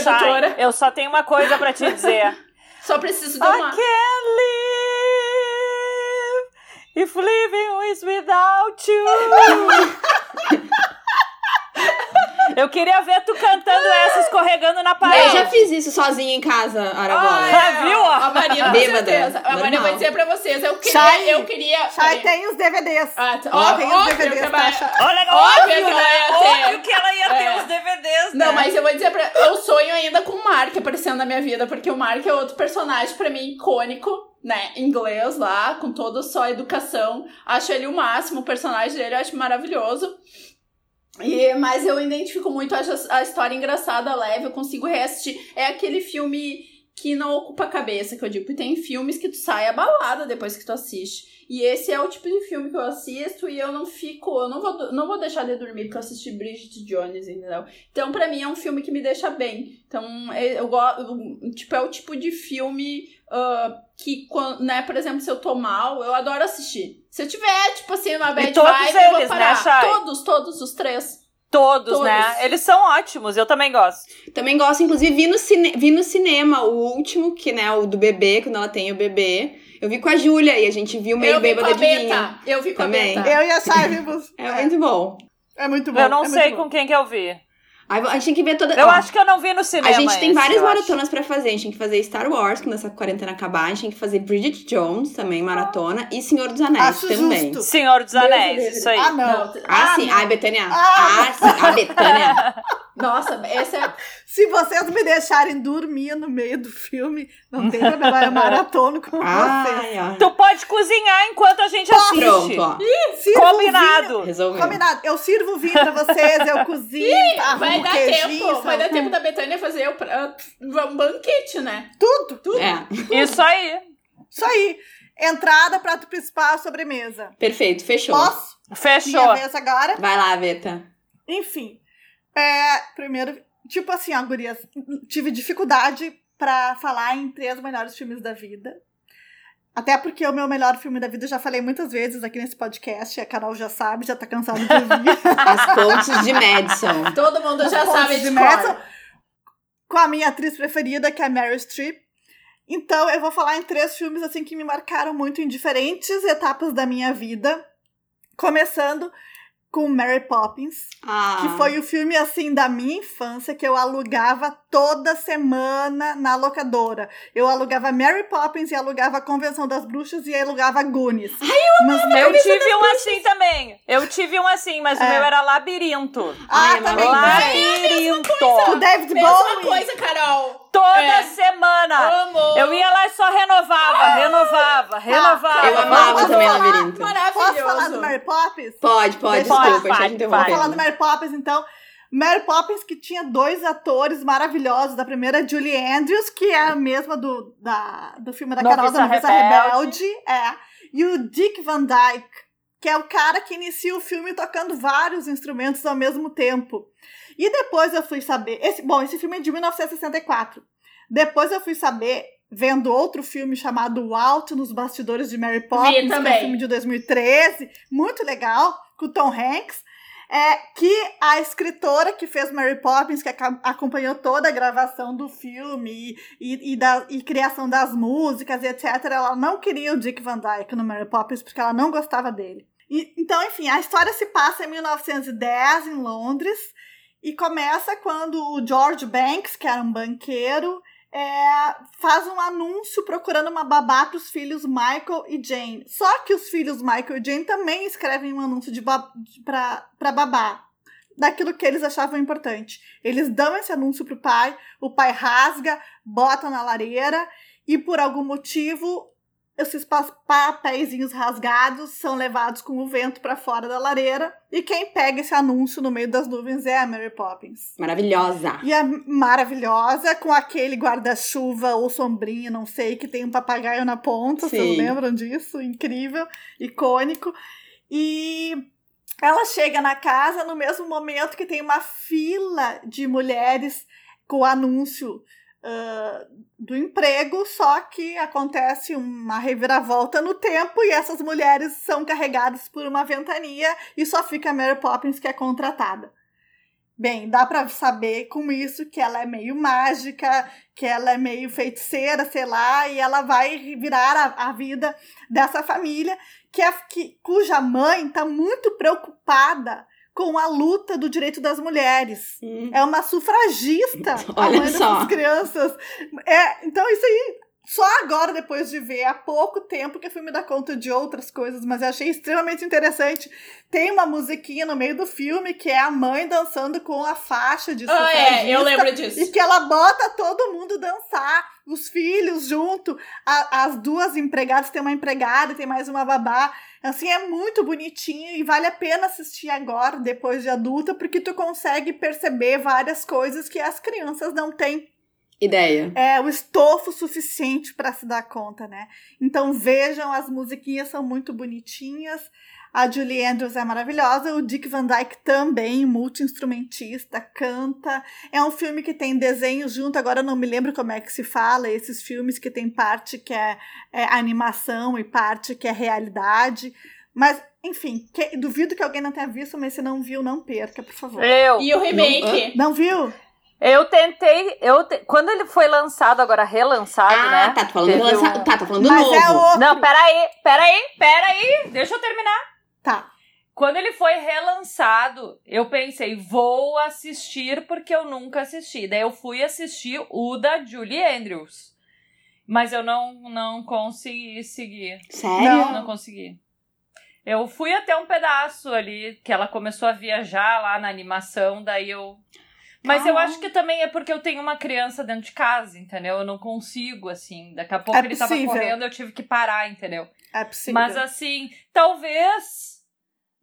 Shai, eu só tenho uma coisa pra te dizer. Só preciso I de uma. can't live if living is without you. Eu queria ver tu cantando essa escorregando na Eu parede. já fiz isso sozinha em casa, Aragola. Ah, viu? A Marina, com Bêbada. certeza. A Marina Normal. vai dizer pra vocês. Eu queria. Shai. eu queria. Shai tem os DVDs. Ah. Ó, Ó, tem os DVDs, que tá, vai-? Olha, Óbvio óbvio, que ela né? ia ter. Óbvio que ela ia ter É. os DVDs, né? Não, mas eu vou dizer pra. Eu sonho ainda com o Mark aparecendo na minha vida, porque o Mark é outro personagem pra mim icônico, né? Inglês lá, com toda só educação. Acho ele o máximo, o personagem dele eu acho maravilhoso. E, mas eu identifico muito, acho a história engraçada, leve, eu consigo reassistir. É aquele filme que não ocupa a cabeça, que eu digo. Porque tem filmes que tu sai abalada depois que tu assiste. E esse é o tipo de filme que eu assisto e eu não fico, eu não vou, não vou deixar de dormir porque eu assisti Bridget Jones, entendeu? Então, pra mim, é um filme que me deixa bem. Então, é- eu gosto, tipo, é o tipo de filme ah, que, né, por exemplo, se eu tô mal, eu adoro assistir. Se eu tiver, tipo assim, uma bad todos vibe, eu vou eles, né, parar. Chay? Todos, todos, os três. Todos, Todos. né? Eles são ótimos, eu também gosto. Também gosto, inclusive, vi no, cine... vi no cinema o último, que, né, o do bebê, quando ela tem o bebê. Eu vi com a Júlia e a gente viu meio eu vi com bêbada a de vinho. Eu vi com Também. a Beta. Eu e a Shai vimos. É muito bom. É muito bom. Eu não é sei com bom. quem que eu vi. Aí a gente tem que ver toda. Eu ó, acho que eu não vi no cinema. A gente tem esse, várias eu acho. maratonas pra fazer. A gente tem que fazer Star Wars, quando essa quarentena acabar. A gente tem que fazer Bridget Jones, também maratona. E Senhor dos Anéis Acho também. justo. Senhor dos Deus Anéis, livre. isso aí. Ah, não. Ah, sim. não. Ai, Betânia. Ah, Ah, sim. A Betânia. Nossa, essa é. Se vocês me deixarem dormir no meio do filme, não tem problema, eu maratono com vocês. Ai. Tu pode cozinhar enquanto a gente assiste. Pronto, ó. Sirvo Combinado. Combinado. Eu sirvo vinho pra vocês, eu cozinho, arrumo Vai dar queijinho, tempo. Vai dar tempo da Betânia fazer o pra- um banquete, né? Tudo. É. Isso aí. Isso aí. Entrada, prato principal, sobremesa. Perfeito, fechou. Posso? Fechou. Minha vez agora? Vai lá, Veta. Enfim. É, primeiro, tipo assim, ó, gurias, tive dificuldade pra falar em três melhores filmes da vida. Até porque o meu melhor filme da vida eu já falei muitas vezes aqui nesse podcast, a Carol já sabe, já tá cansada de ouvir. As pontes de Madison. Todo mundo já Pontos sabe de, de cor. Madison. com a minha atriz preferida, que é a Meryl Streep. Então, eu vou falar em três filmes assim que me marcaram muito em diferentes etapas da minha vida. Começando com Mary Poppins, Ah. que foi o filme assim da minha infância que eu alugava toda semana na locadora. Eu alugava Mary Poppins e alugava a Convenção das Bruxas e alugava Goonies. Mas Eu tive um assim também. Eu tive um assim, mas o É. meu era labirinto. Ah, Ai, também. Labirinto. O David Mesma Bowie. coisa, Carol. Toda É. semana. Amo. Eu ia lá e só renovava, renovava, renovava. Eu amava Posso também falar? Labirinto. Posso falar do Maravilhoso. Mary Poppins? Pode, pode, Pode, desculpa, pode, eu vai. Vou falar do. Mary Poppins, então. Mary Poppins, que tinha dois atores maravilhosos. Da primeira, Julie Andrews, que é a mesma do, da, do filme da Noviça Carol, da Noviça Rebelde. Rebelde. É. E o Dick Van Dyke, que é o cara que inicia o filme tocando vários instrumentos ao mesmo tempo. E depois eu fui saber... Esse, bom, esse filme é de 1964. Depois eu fui saber, vendo outro filme chamado O Alto nos Bastidores de Mary Poppins, que é um filme de 2013, muito legal, com o Tom Hanks, é que a escritora que fez Mary Poppins, que acompanhou toda a gravação do filme e, e, e da, e criação das músicas e etc., ela não queria o Dick Van Dyke no Mary Poppins porque ela não gostava dele. E- então, enfim, a história se passa em 1910, em Londres, e começa quando o George Banks, que era um banqueiro, é, faz um anúncio procurando uma babá para os filhos Michael e Jane. Só que os filhos Michael e Jane também escrevem um anúncio de para babá. Daquilo que eles achavam importante. Eles dão esse anúncio pro pai, o pai rasga, bota na lareira e por algum motivo esses pa- papeizinhos rasgados são levados com o vento para fora da lareira e quem pega esse anúncio no meio das nuvens é a Mary Poppins. Maravilhosa. E é maravilhosa, com aquele guarda-chuva ou sombrinha, não sei, que tem um papagaio na ponta, vocês Sim. lembram disso? Incrível, icônico. E ela chega na casa no mesmo momento que tem uma fila de mulheres com o anúncio do emprego, só que acontece uma reviravolta no tempo e essas mulheres são carregadas por uma ventania e só fica a Mary Poppins que é contratada. Bem, dá pra saber com isso que ela é meio mágica, que ela é meio feiticeira, sei lá, e ela vai virar a, a vida dessa família, que é, que, cuja mãe tá muito preocupada com a luta do direito das mulheres. Hum. É uma sufragista, a Olha mãe só. crianças. É, então, isso aí, só agora, depois de ver, há pouco tempo que eu fui me dar conta de outras coisas, mas eu achei extremamente interessante. Tem uma musiquinha no meio do filme que é a mãe dançando com a faixa de Ah, é, eu lembro E disso. que ela bota todo mundo dançar, os filhos junto, a- as duas empregadas, tem uma empregada e tem mais uma babá. Assim, é muito bonitinho e vale a pena assistir agora, depois de adulta, porque tu consegue perceber várias coisas que as crianças não têm Ideia. é, o estofo suficiente para se dar conta, né? Então vejam, as musiquinhas são muito bonitinhas. A Julie Andrews é maravilhosa, o Dick Van Dyke também, multi-instrumentista, canta. É um filme que tem desenho junto, agora eu não me lembro como é que se fala, esses filmes que tem parte que é, é animação e parte que é realidade. Mas, enfim, que- duvido que alguém não tenha visto, mas se não viu, não perca, por favor. Eu. E o remake? Não viu? Eu tentei. Eu te- Quando ele foi lançado, agora relançado, Ah, né? tá, tô falando do Teve lança... um- Tá, tô falando do Mas novo. é outro. Não, peraí, peraí, peraí. Deixa eu terminar. Tá. Quando ele foi relançado, eu pensei, vou assistir porque eu nunca assisti. Daí eu fui assistir o da Julie Andrews. Mas eu não, não consegui seguir. Sério? Não consegui. Eu fui até um pedaço ali, que ela começou a viajar lá na animação, daí eu. Mas eu acho que também é porque eu tenho uma criança dentro de casa, entendeu? Eu não consigo, assim. Daqui a pouco É ele tava possível. correndo, eu tive que parar, entendeu? É possível. Mas assim, talvez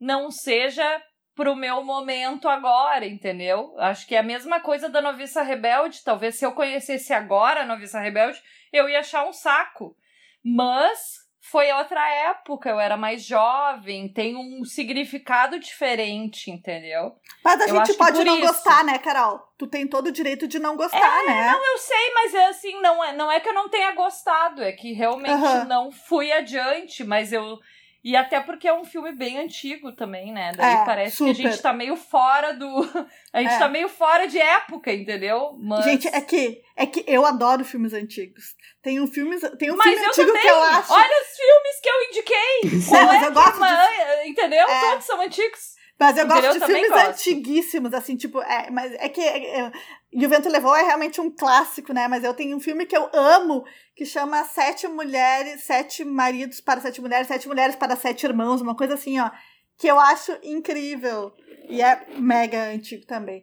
não seja pro meu momento agora, entendeu? Acho que é a mesma coisa da Noviça Rebelde. Talvez se eu conhecesse agora a Noviça Rebelde, eu ia achar um saco. Mas foi outra época, eu era mais jovem, tem um significado diferente, entendeu? Mas a Eu gente pode não isso. gostar, né, Carol? Tu tem todo o direito de não gostar, né? Não, eu sei, mas é assim, não é, não é que eu não tenha gostado, é que realmente não fui adiante, mas eu. E até porque é um filme bem antigo também, né? Daí É, parece que a super. gente tá meio fora do. A gente É. tá meio fora de época, entendeu? Mas... Gente, é que, é que eu adoro filmes antigos. Tem um filme, tem um Mas filme eu antigo também! que eu acho. Olha os filmes que eu indiquei! Qual mas é eu gosto uma- de- Entendeu? É. Todos são antigos. Mas eu gosto de Eu filmes gosto. antiguíssimos, assim, tipo, é, mas é que é, E o Vento Levou é realmente um clássico, né? Mas eu tenho um filme que eu amo, que chama Sete Mulheres, Sete Maridos para Sete Mulheres, Sete Mulheres para Sete Irmãos, uma coisa assim, ó, que eu acho incrível. E é mega antigo também.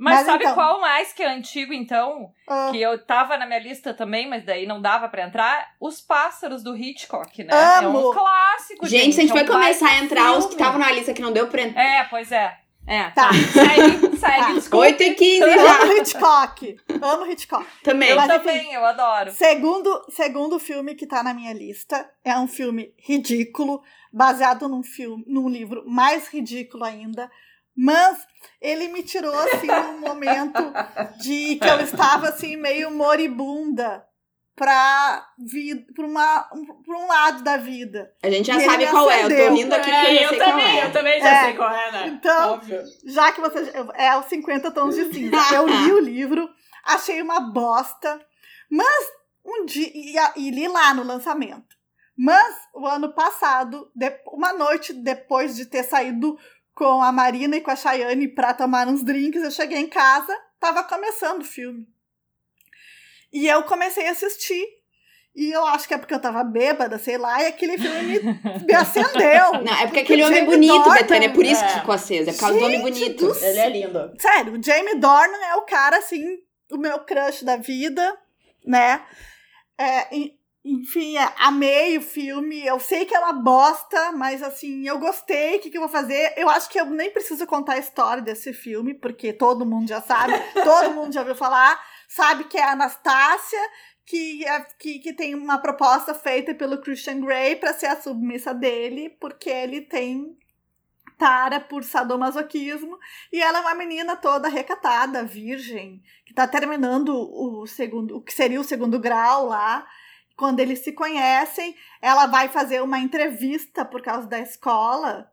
Mas, Mas sabe então- qual mais que é antigo, então? Ah, Que eu tava na minha lista também, mas daí não dava pra entrar. Os Pássaros do Hitchcock, né? É Amo! um clássico, gente. Gente, se a gente é vai um começar a entrar os que filme. estavam na lista que não deu pra entrar. É, pois é. É, Tá. tá. Segue, segue, Tá. desculpa. 8 e 15 já. amo Hitchcock. Amo Hitchcock. Também. Eu Mas, enfim. também, eu adoro. Segundo, segundo filme que tá na minha lista é um filme ridículo, baseado num filme, num livro mais ridículo ainda. Mas ele me tirou assim num momento de que eu estava assim meio moribunda para vida, para uma um, pra um lado da vida. A gente já E sabe qual é. Eu tô acendeu. rindo aqui porque eu já sei qual é. eu também já É. sei qual é, né? Então, Óbvio. já que você é os 50 tons de cinza. Eu li o livro, achei uma bosta, mas um dia e, e li lá no lançamento. Mas o ano passado, de- uma noite depois de ter saído com a Marina e com a Chayane para tomar uns drinks, eu cheguei em casa, tava começando o filme. E eu comecei a assistir. E eu acho que é porque eu tava bêbada, sei lá, e aquele filme me, me acendeu. Não, é porque aquele homem é Jamie bonito, Dornan- Betânia. É por isso que É. ficou acesa. É por causa do homem Gente bonito. do Ele é lindo. Sério, o Jamie Dornan é o cara, assim, o meu crush da vida, né? É, enfim, é, amei o filme. Eu sei que é uma bosta, mas assim, eu gostei. O que, que eu vou fazer? Eu acho que eu nem preciso contar a história desse filme, porque todo mundo já sabe, todo mundo já ouviu falar. Sabe que é a Anastácia, que, é, que, que tem uma proposta feita pelo Christian Grey para ser a submissa dele, porque ele tem tara por sadomasoquismo. E ela é uma menina toda recatada, virgem, que tá terminando o segundo, o que seria o segundo grau lá. Quando eles se conhecem, ela vai fazer uma entrevista por causa da escola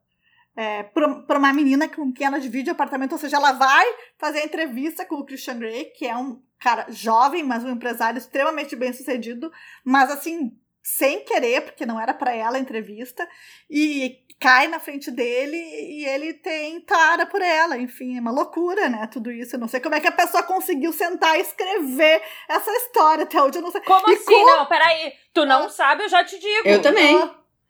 é, para uma menina com quem ela divide apartamento. Ou seja, ela vai fazer a entrevista com o Christian Grey, que é um cara jovem, mas um empresário extremamente bem sucedido, mas assim, sem querer, porque não era para ela a entrevista, e cai na frente dele e ele tem tara por ela. Enfim, é uma loucura, né? Tudo isso. Eu não sei como é que a pessoa conseguiu sentar e escrever essa história até hoje. Eu não sei. Como E assim? como- Não, peraí. Tu não sabe, eu já te digo. Eu também.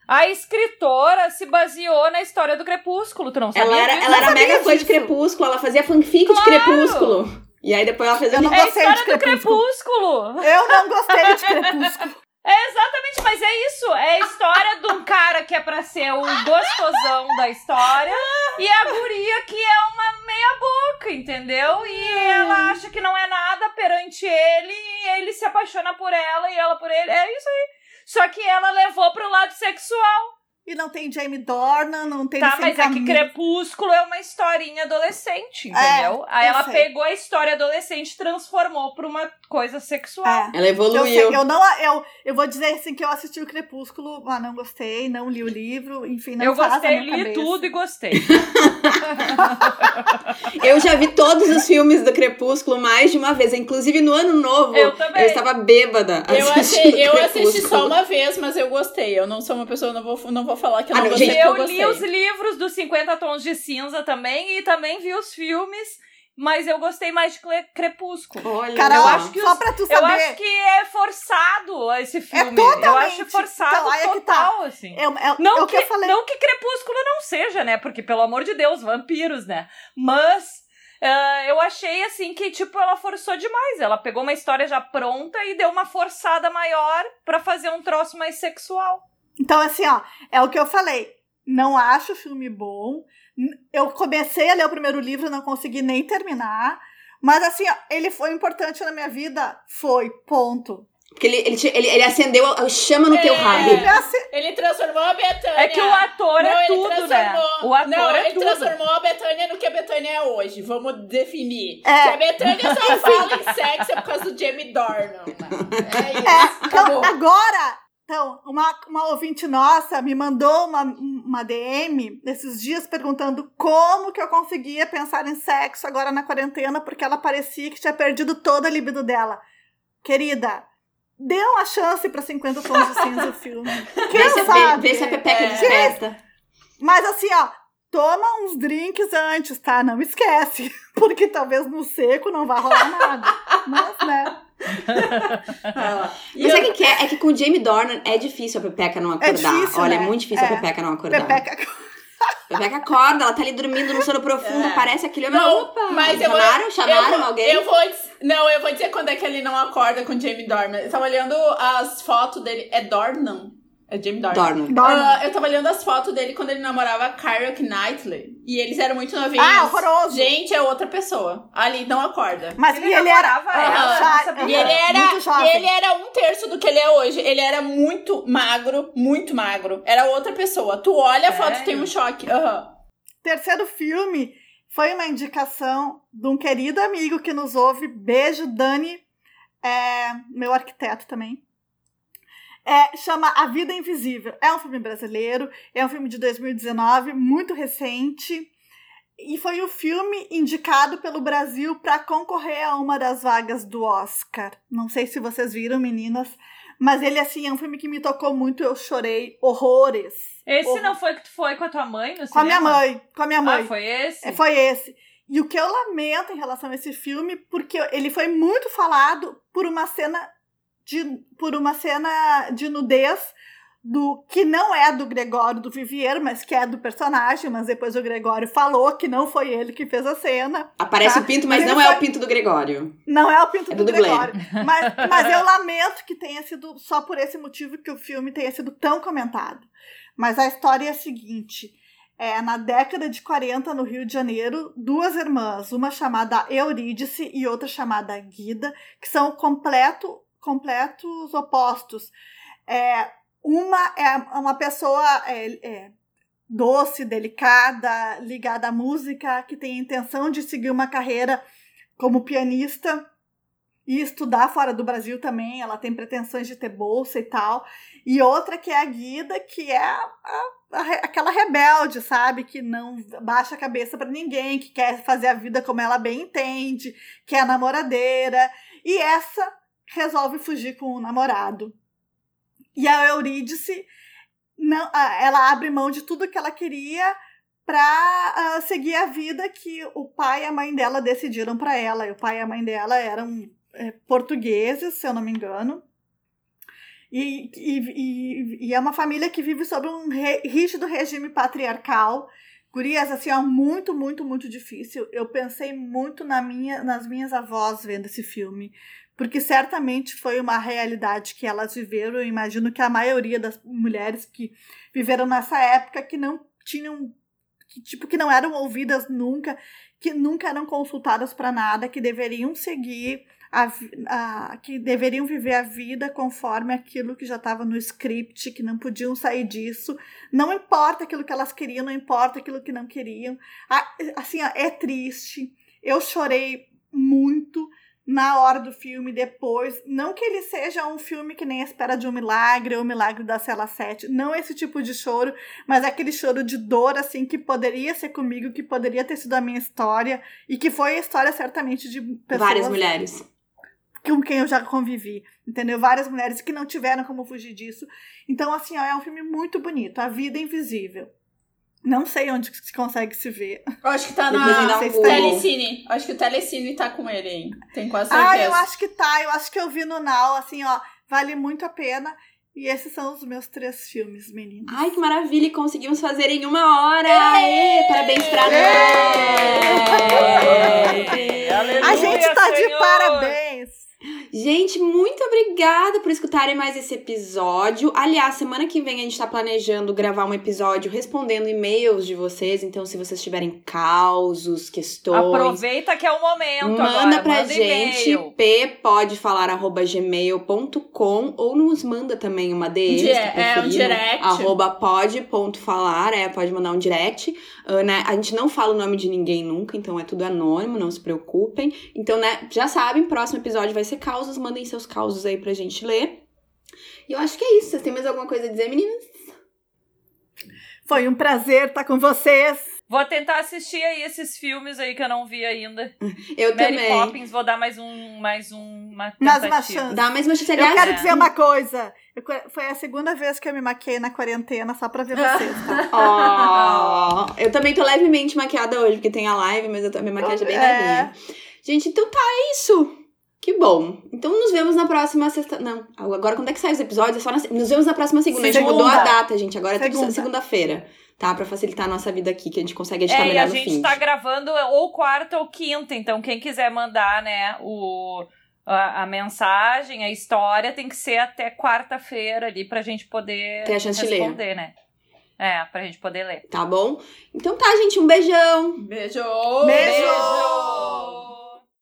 A escritora se baseou na história do Crepúsculo, tu não sabia Ela era, ela era mega fã de. Crepúsculo, ela fazia fanfic de Claro! Crepúsculo. E aí depois ela fez Eu não É a gostei história de do Crepúsculo. Crepúsculo. Eu não gostei de Crepúsculo. É exatamente, mas é isso. É a história de um cara que é pra ser o gostosão da história e a guria que é uma meia boca, entendeu? E ela acha que não é nada perante ele e ele se apaixona por ela e ela por ele. É isso aí. Só que ela levou pro lado sexual. E não tem Jamie Dornan, não tem Tá, mas é que. Crepúsculo é uma historinha adolescente, entendeu? Aí eu ela sei. pegou a história adolescente e transformou pra uma coisa sexual. É. Ela Eu, evoluiu. sei, eu não, eu, eu vou dizer assim que eu assisti o Crepúsculo, mas não gostei, não li o livro, enfim, não eu gostei, li cabeça. tudo e gostei. Eu já vi todos os filmes do Crepúsculo mais de uma vez. Inclusive no ano novo, Eu também. eu estava bêbada. Eu, assistindo achei, eu assisti só uma vez, mas eu gostei. Eu não sou uma pessoa, não vou, não vou falar que eu Ah, não não, gostei. gente, eu eu li gostei. os livros dos 50 Tons de Cinza também e também vi os filmes, mas eu gostei mais de Cle- Crepúsculo. Olha, Carol, Eu acho que só os- pra tu Eu saber, acho que é forçado esse filme. eu totalmente. acho forçado Então, aí é que tá. total, assim. eu, eu, Não, é o que, que eu falei. não que Crepúsculo não seja, né? Porque, pelo amor de Deus, vampiros, né? Mas ah, eu achei, assim, que, tipo, ela forçou demais. Ela pegou uma história já pronta e deu uma forçada maior pra fazer um troço mais sexual. Então, assim, ó, é o que eu falei. Não acho o filme bom. Eu comecei a ler o primeiro livro, não consegui nem terminar. Mas, assim, ele foi importante na minha vida? Foi, ponto. Porque ele, ele, ele, ele acendeu a chama no teu É. rabo. Ele Ele transformou a Betânia. É que o ator Não, é tudo, né? transformou- O ator não, é ele tudo. transformou a Betânia no que a Betânia é hoje. Vamos definir. É. Que a Betânia só fala em sexo é por causa do Jamie Dornan. né? É isso. É, então, agora, então, uma, uma ouvinte nossa me mandou uma, uma DM esses dias perguntando como que eu conseguia pensar em sexo agora na quarentena, porque ela parecia que tinha perdido toda a libido dela. Querida, dê uma chance pra 50 tons de cinza o filme. Quem Vê se, a, sabe? vê se a Pepeca É. desperta. Mas assim, ó, toma uns drinks antes, tá? Não esquece. Porque talvez no seco não vá rolar nada. Mas, né? E Mas eu- sabe o que é? É que com o Jamie Dornan é difícil a Pepeca não acordar. difícil, Olha, né? é muito difícil É. a Pepeca não acordar. Pepeca. Pepeca acorda, ela tá ali dormindo no sono profundo, É. parece aquele homem. Não, Opa! mas eu vou- chamaram? Chamaram eu vou, alguém? Eu vou, não, eu vou dizer quando é que ele não acorda com o Jamie Dornan. Eu tava olhando as fotos dele. É Dornan? É Jamie Dornan. Dornan. Dornan. Ah, eu tava olhando as fotos dele quando ele namorava a Kyra Knightley. E eles eram muito novinhos. Ah, horroroso. Gente, é outra pessoa. Ali não acorda. Mas Ele ele era. namorava ela, sabia. E ele era, Muito jovem. e ele era um terço do que ele é hoje. Ele era muito magro, muito magro. Era outra pessoa. Tu olha a foto e Sério? tem um choque. Aham. Terceiro filme foi uma indicação de um querido amigo que nos ouve. Beijo, Dani, é, meu arquiteto também. É, chama A Vida Invisível. É um filme brasileiro, é um filme de 2019, muito recente. E foi o filme indicado pelo Brasil para concorrer a uma das vagas do Oscar. Não sei se vocês viram, meninas, mas ele assim é um filme que me tocou muito. Eu chorei horrores. Esse não foi que tu foi com a tua mãe no Com a minha mãe, com a minha mãe. Ah, foi esse? É, Foi esse. E o que eu lamento em relação a esse filme, porque ele foi muito falado por uma cena de, por uma cena de nudez do que não é do Gregório do Vivier, mas que é do personagem, mas depois o Gregório falou que não foi ele que fez a cena. Aparece Tá. o pinto, mas Mas não é foi- o pinto do Gregório. Não é o pinto É do, do. Gregório. Mas, mas eu lamento que tenha sido só por esse motivo que o filme tenha sido tão comentado. Mas a história é a seguinte: é, na década de 40, no Rio de Janeiro, duas irmãs, uma chamada Eurídice e outra chamada Guida, que são completo, completos opostos. É, uma é uma pessoa é, é, doce, delicada, ligada à música, que tem a intenção de seguir uma carreira como pianista e estudar fora do Brasil também. Ela tem pretensões de ter bolsa e tal. E outra que é a Guida, que é a- a- aquela rebelde, sabe? Que não baixa a cabeça pra ninguém, que quer fazer a vida como ela bem entende, que é namoradeira. E essa resolve fugir com o namorado. E a Eurídice, não, ah, ela abre mão de tudo que ela queria para seguir a vida que o pai e a mãe dela decidiram para ela. E o pai e a mãe dela eram é, portugueses, se eu não me engano. E, e, e, e é uma família que vive sob um re- rígido regime patriarcal. Gurias, assim, ó, muito, muito, muito difícil. Eu pensei muito na minha, nas minhas avós vendo esse filme, porque certamente foi uma realidade que elas viveram. Eu imagino que a maioria das mulheres que viveram nessa época que não tinham, que, tipo, que não eram ouvidas nunca, que nunca eram consultadas para nada, que deveriam seguir a, a- que deveriam viver a vida conforme aquilo que já estava no script, que não podiam sair disso. Não importa aquilo que elas queriam, não importa aquilo que não queriam. A- Assim, ó, é triste. Eu chorei muito na hora do filme, depois. Não que ele seja um filme que nem Espera de um Milagre ou o Milagre da Cela 7. Não esse tipo de choro, mas é aquele choro de dor, assim, que poderia ser comigo, que poderia ter sido a minha história. E que foi a história, certamente, de pessoas Várias mulheres. com quem eu já convivi, entendeu? Várias mulheres que não tiveram como fugir disso. Então, assim, ó, é um filme muito bonito. A Vida Invisível. Não sei onde que se consegue se ver. Eu acho que tá na um sei se Google. Telecine. Acho que o Telecine tá com ele, hein? Tenho quase certeza. Ah, eu acho que tá. Eu acho que eu vi no Now, assim, ó. Vale muito a pena. E esses são os meus três filmes, meninas. Ai, que maravilha! E conseguimos fazer em uma hora! Aê! Parabéns pra nós! A gente tá de Senhor! parabéns! Gente, muito obrigada por escutarem mais esse episódio. Aliás, semana que vem a gente tá planejando gravar um episódio respondendo e-mails de vocês. Então, se vocês tiverem causos, questões. Aproveita que é o momento. Manda agora. pra manda gente, e-mail. ppodfalar.gmail.com ou nos manda também uma DM, Di- é, um direct. Arroba pod.falar, é, pode mandar um direct. Ah, né? A gente não fala o nome de ninguém nunca, então é tudo anônimo, não se preocupem. Então, né, já sabem, próximo episódio vai ser causos, mandem seus causos aí pra gente ler. E eu acho que é isso. Vocês têm mais alguma coisa a dizer, meninas? Foi um prazer estar com vocês. Vou tentar assistir aí esses filmes aí que eu não vi ainda. Eu Mary também. Poppins, vou dar mais um, mais um, uma Mais tentativa. uma. Dá mais uma chance. Eu quero é. dizer uma coisa. Eu foi a segunda vez que eu me maquei na quarentena só pra ver vocês, tá? Ó, eu também tô levemente maquiada hoje, porque tem a live, mas eu tô, minha maquiagem é bem É. levinha. Gente, então tá, é isso. Que bom. Então nos vemos na próxima sexta. Não, agora quando é que sai os episódios? É só na... Nos vemos na próxima segunda. A gente Segunda. mudou a data, gente. Agora é tudo Segunda. segunda-feira. Tá? Pra facilitar a nossa vida aqui, que a gente consegue editar É, e melhor a no gente fim. tá gravando ou quarta ou quinta, então quem quiser mandar, né, o, a, a mensagem, a história, tem que ser até quarta-feira ali pra gente poder Ter a chance de ler. responder, né? É, pra gente poder ler. Tá bom? Então tá, gente. Um beijão. Beijo! Beijo!